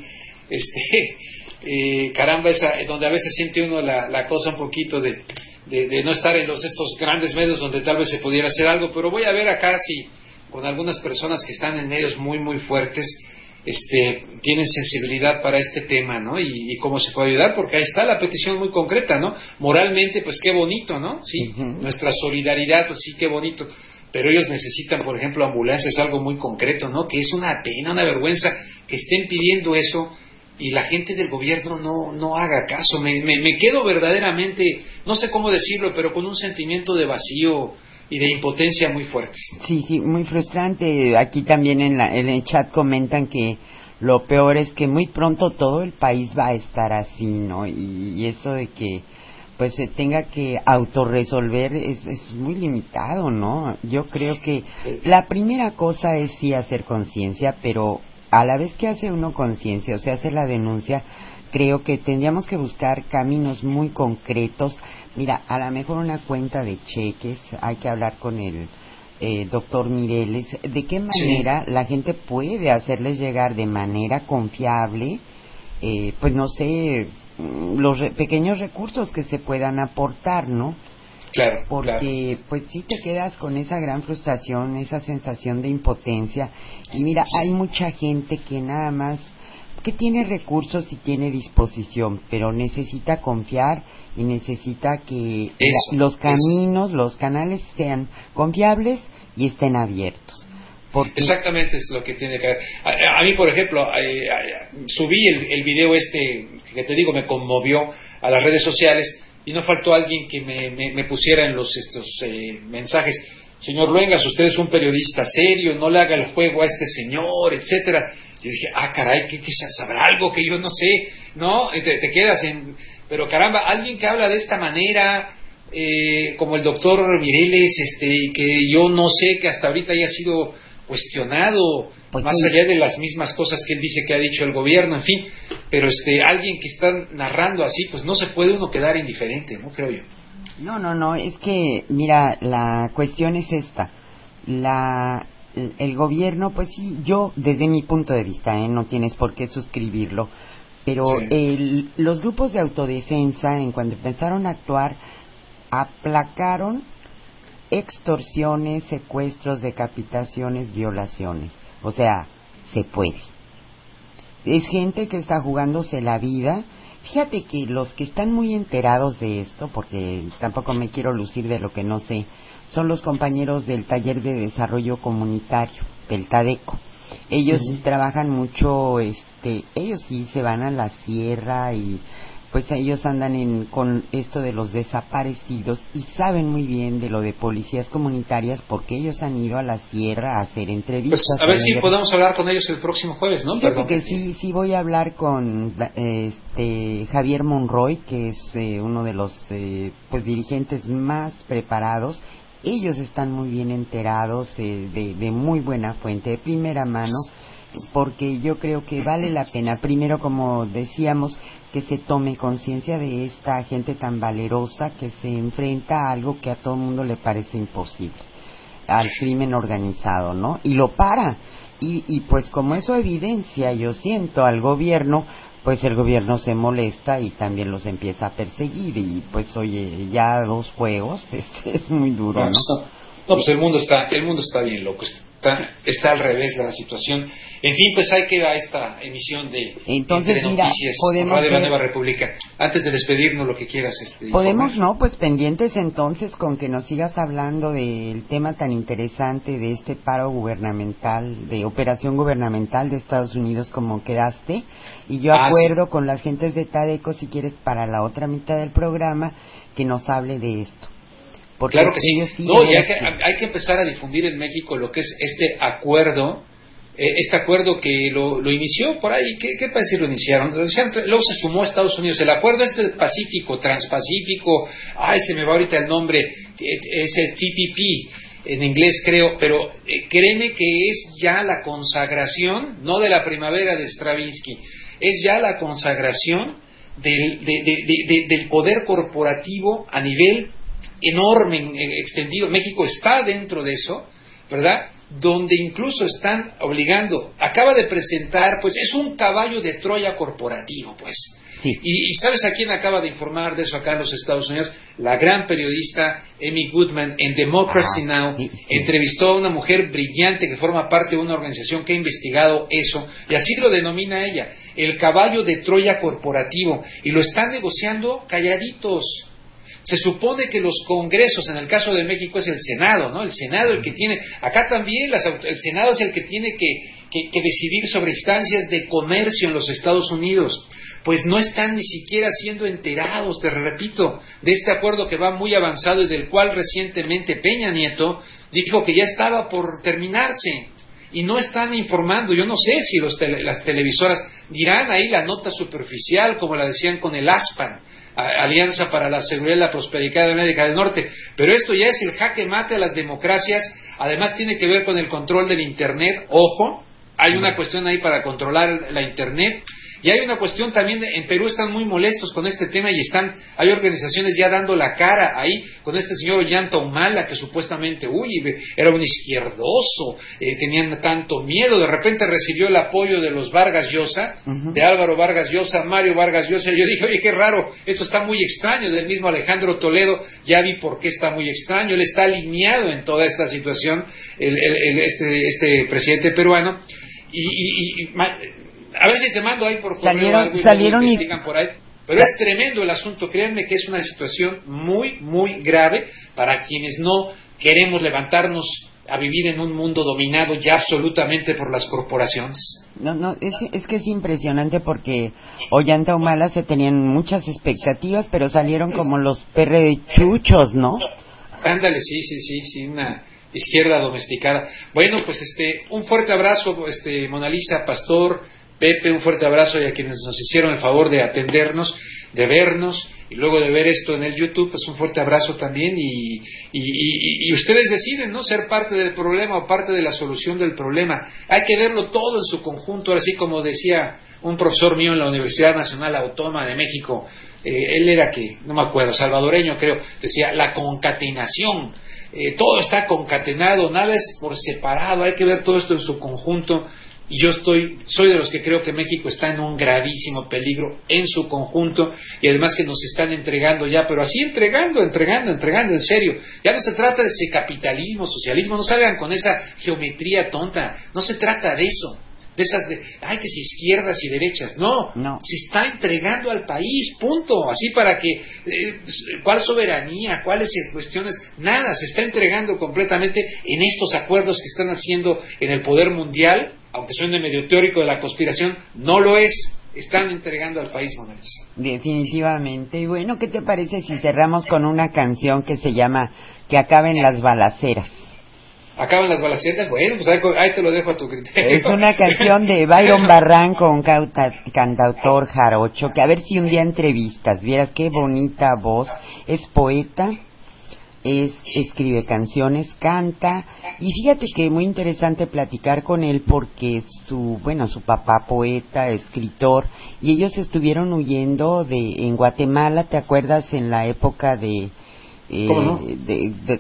este, eh, caramba, esa, donde a veces siente uno la, la cosa un poquito de, de, no estar en los estos grandes medios donde tal vez se pudiera hacer algo, pero voy a ver acá si con algunas personas que están en medios muy muy fuertes este, tienen sensibilidad para este tema, ¿no? Y, cómo se puede ayudar, porque ahí está la petición muy concreta, ¿no? Moralmente, pues qué bonito, ¿no? Sí, nuestra solidaridad, pues sí, qué bonito. Pero ellos necesitan, por ejemplo, ambulancias, algo muy concreto, ¿no? Que es una pena, una vergüenza que estén pidiendo eso y la gente del gobierno no, no haga caso. Me, me, me quedo verdaderamente, no sé cómo decirlo, pero con un sentimiento de vacío, y de impotencia muy fuerte. Sí, sí, muy frustrante. Aquí también en, la, en el chat comentan que lo peor es que muy pronto todo el país va a estar así, ¿no? Y, eso de que pues se tenga que autorresolver es, es muy limitado, ¿no? Yo creo que la primera cosa es sí hacer conciencia, pero a la vez que hace uno conciencia, o sea, hace la denuncia, creo que tendríamos que buscar caminos muy concretos. Mira, a lo mejor una cuenta de cheques, hay que hablar con el eh, doctor Mireles, de qué manera la gente puede hacerles llegar de manera confiable, eh, pues no sé, mm, los pequeños recursos que se puedan aportar, ¿no? Claro, porque pues sí te quedas con esa gran frustración, esa sensación de impotencia y mira, hay mucha gente que nada más que tiene recursos y tiene disposición, pero necesita confiar y necesita que los caminos, los canales sean confiables y estén abiertos. Exactamente es lo que tiene que haber. A, mí, por ejemplo, subí el, video este que te digo me conmovió a las redes sociales y no faltó alguien que me, me, pusiera en los estos eh, mensajes. Señor Luengas, usted es un periodista serio, no le haga el juego a este señor, etcétera. Yo dije, ah, caray, que, sabrá algo que yo no sé, ¿no? Te, te, quedas en... Pero caramba, alguien que habla de esta manera, eh, como el doctor Mireles, este, que yo no sé que hasta ahorita haya sido cuestionado, pues más allá de las mismas cosas que él dice que ha dicho el gobierno, en fin, pero este, alguien que está narrando así, pues no se puede uno quedar indiferente, ¿no? Creo yo. No, no, no, es que, mira, la cuestión es esta. La, el gobierno, pues sí, yo desde mi punto de vista, ¿eh? no tienes por qué suscribirlo, pero los grupos de autodefensa, en cuanto empezaron a actuar, aplacaron extorsiones, secuestros, decapitaciones, violaciones. O sea, se puede. Es gente que está jugándose la vida. Fíjate que los que están muy enterados de esto, porque tampoco me quiero lucir de lo que no sé, son los compañeros del taller de desarrollo comunitario, del TADECO. Ellos trabajan mucho, este, ellos sí se van a la sierra y pues ellos andan en, con esto de los desaparecidos y saben muy bien de lo de policías comunitarias porque ellos han ido a la sierra a hacer entrevistas. Pues a ver si podemos hablar con ellos el próximo jueves, ¿no? Fíjate que sí, sí voy a hablar con este Javier Monroy, que es eh, uno de los eh, pues dirigentes más preparados ellos están muy bien enterados de, de, muy buena fuente, de primera mano, porque yo creo que vale la pena, primero como decíamos, que se tome conciencia de esta gente tan valerosa que se enfrenta a algo que a todo el mundo le parece imposible, al crimen organizado, ¿no? Y lo para. Y, y pues como eso evidencia, yo siento al gobierno, pues el gobierno se molesta y también los empieza a perseguir y pues oye, ya dos juegos, este es muy duro, ¿no? No, pues el mundo está, el mundo está bien loco, está, está al revés la situación. En fin, pues ahí queda esta emisión de Entonces, Entre mira, Noticias podemos Radio La Nueva República. Antes de despedirnos, lo que quieras este, Podemos, informar. ¿no? Pues pendientes entonces con que nos sigas hablando del tema tan interesante de este paro gubernamental, de operación gubernamental de Estados Unidos como quedaste. Y yo Ah, acuerdo con las gentes de Tadeco, si quieres, para la otra mitad del programa, que nos hable de esto. Porque Claro que sí. No, y hay que, hay que empezar a difundir en México lo que es este acuerdo, eh, este acuerdo que lo, lo inició por ahí. ¿Qué, qué parece lo iniciaron? Lo iniciaron, Luego se sumó a Estados Unidos. El acuerdo este Pacífico, Transpacífico, ay, se me va ahorita el nombre, eh, es el TPP en inglés creo, pero eh, créeme que es ya la consagración, no de la primavera de Stravinsky, es ya la consagración del, de- de- de- de- del poder corporativo a nivel enorme, extendido. México está dentro de eso, ¿verdad? Donde incluso están obligando, acaba de presentar, pues es un caballo de Troya corporativo, pues. Sí. Y, y ¿sabes a quién acaba de informar de eso acá en los Estados Unidos? La gran periodista Amy Goodman en Democracy Ah, Now! sí, sí. entrevistó a una mujer brillante que forma parte de una organización que ha investigado eso, y así lo denomina ella, el caballo de Troya corporativo, y lo están negociando calladitos. Se supone que los congresos, en el caso de México es el Senado, ¿no? El Senado el que tiene, acá también las el Senado es el que tiene que, que- que decidir sobre instancias de comercio en los Estados Unidos. Pues no están ni siquiera siendo enterados, te repito, de este acuerdo que va muy avanzado y del cual recientemente Peña Nieto dijo que ya estaba por terminarse y no están informando. Yo no sé si los tele- las televisoras dirán ahí la nota superficial, como la decían con el ASPAN, Alianza para la Seguridad y la Prosperidad de América del Norte, pero esto ya es el jaque mate a las democracias, además tiene que ver con el control del Internet, ojo, hay una cuestión ahí para controlar la Internet. Y hay una cuestión también, de- en Perú están muy molestos con este tema y están, hay organizaciones ya dando la cara ahí con este señor Ollanta Humala que supuestamente, uy, era un izquierdoso, eh, tenían tanto miedo, de repente recibió el apoyo de los Vargas Llosa, de Álvaro Vargas Llosa, Mario Vargas Llosa, y yo dije, oye, qué raro, esto está muy extraño, del mismo Alejandro Toledo, ya vi por qué está muy extraño, él está alineado en toda esta situación, el- el- el- este, este presidente peruano, y, y- y- a ver si te mando ahí por Salieron- algo y salieron y- por ahí. Pero es tremendo el asunto, créanme que es una situación muy, muy grave para quienes no queremos levantarnos a vivir en un mundo dominado ya absolutamente por las corporaciones. No, no, es, es que es impresionante porque Ollanta Humala se tenían muchas expectativas, pero salieron como los perre chuchos, ¿no? Ándale, sí, sí, sí, sí, una izquierda domesticada. Bueno, pues este, un fuerte abrazo, este, Mona Lisa, Pastor, Pepe, un fuerte abrazo y a quienes nos hicieron el favor de atendernos, de vernos y luego de ver esto en el YouTube, pues un fuerte abrazo también y, y, y- ustedes deciden, ¿no? Ser parte del problema o parte de la solución del problema. Hay que verlo todo en su conjunto, así como decía un profesor mío en la Universidad Nacional Autónoma de México, eh, él era que, no me acuerdo, salvadoreño creo, decía la concatenación. Eh, todo está concatenado, nada es por separado, hay que ver todo esto en su conjunto. Y yo estoy, soy de los que creo que México está en un gravísimo peligro en su conjunto y además que nos están entregando ya, pero así entregando, entregando, entregando, en serio. Ya no se trata de ese capitalismo, socialismo, no salgan con esa geometría tonta, no se trata de eso, de esas de, ay, que si izquierdas y derechas, no, No. se está entregando al país, punto, así para que, eh, ¿cuál soberanía? ¿Cuáles cuestiones? Nada, se está entregando completamente en estos acuerdos que están haciendo en el poder mundial, aunque suene medio teórico de la conspiración, no lo es, están entregando al país, Morales. Definitivamente. Y bueno, ¿qué te parece si cerramos con una canción que se llama Que acaben las balaceras? Acaban las balaceras, bueno, pues ahí, ahí te lo dejo a tu criterio. Es una canción de Byron Barranco, un cantautor jarocho, que a ver si un día entrevistas, vieras qué bonita voz, es poeta, es, escribe canciones, canta y fíjate que muy interesante platicar con él porque su, bueno, su papá poeta, escritor y ellos estuvieron huyendo de en Guatemala, ¿te acuerdas en la época de eh,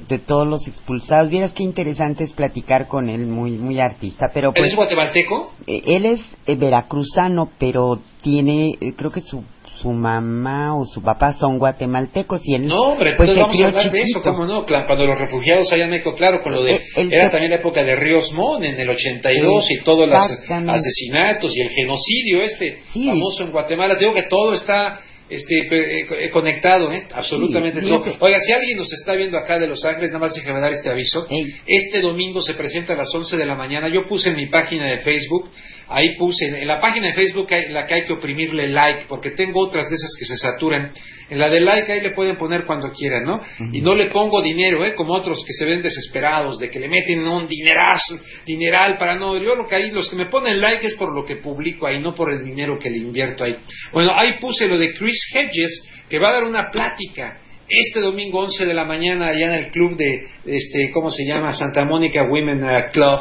de, todos los expulsados. Vieras qué interesante es platicar con él, muy muy artista. Pero ¿Él es pues, guatemalteco? Eh, él es eh, veracruzano, pero tiene, creo que su su mamá o su papá son guatemaltecos y él no pues vamos a hablar de eso cómo no cuando los refugiados allá en México claro con lo de era también la época de Ríos Mon en el 82 y todos los asesinatos y el genocidio este famoso en Guatemala digo que todo está este, eh, eh, conectado, ¿eh? absolutamente todo. Oiga, si alguien nos está viendo acá de Los Ángeles, nada más déjeme dar este aviso. Este domingo se presenta a las 11 de la mañana. Yo puse en mi página de Facebook ahí puse, en la página de Facebook en la que hay que oprimirle like, porque tengo otras de esas que se saturan. En la de like ahí le pueden poner cuando quieran, ¿no? Y no le pongo dinero, ¿eh? Como otros que se ven desesperados, de que le meten un dinerazo, dineral para no. Yo lo que ahí, los que me ponen like es por lo que publico ahí, no por el dinero que le invierto ahí. Bueno, ahí puse lo de Chris Hedges, que va a dar una plática este domingo 11 de la mañana allá en el club de, este, ¿cómo se llama? Santa Mónica Women Club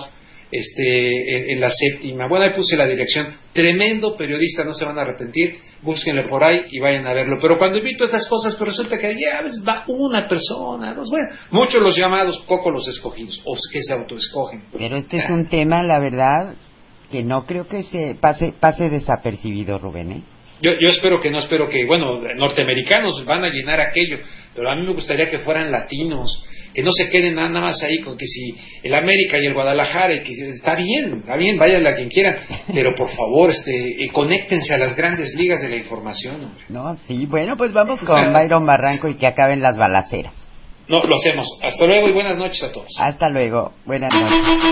este, en, la séptima. Bueno, ahí puse la dirección. Tremendo periodista, no se van a arrepentir. Búsquenlo por ahí y vayan a verlo. Pero cuando invito estas cosas, pues resulta que ya a veces va una persona. bueno, muchos los llamados, poco los escogidos, o que se autoescogen. Pero este es un tema, la verdad, que no creo que se pase, pase desapercibido, Rubén. ¿eh? Yo, yo espero que no, espero que, bueno, norteamericanos van a llenar aquello, pero a mí me gustaría que fueran latinos, que no se queden nada más ahí con que si el América y el Guadalajara, que está bien, está bien, vayan a quien quieran, pero por favor, este, eh, conéctense a las grandes ligas de la información. No, sí, bueno, pues vamos con Byron Barranco y que acaben las balaceras. No, lo hacemos. Hasta luego y buenas noches a todos. Hasta luego. Buenas noches.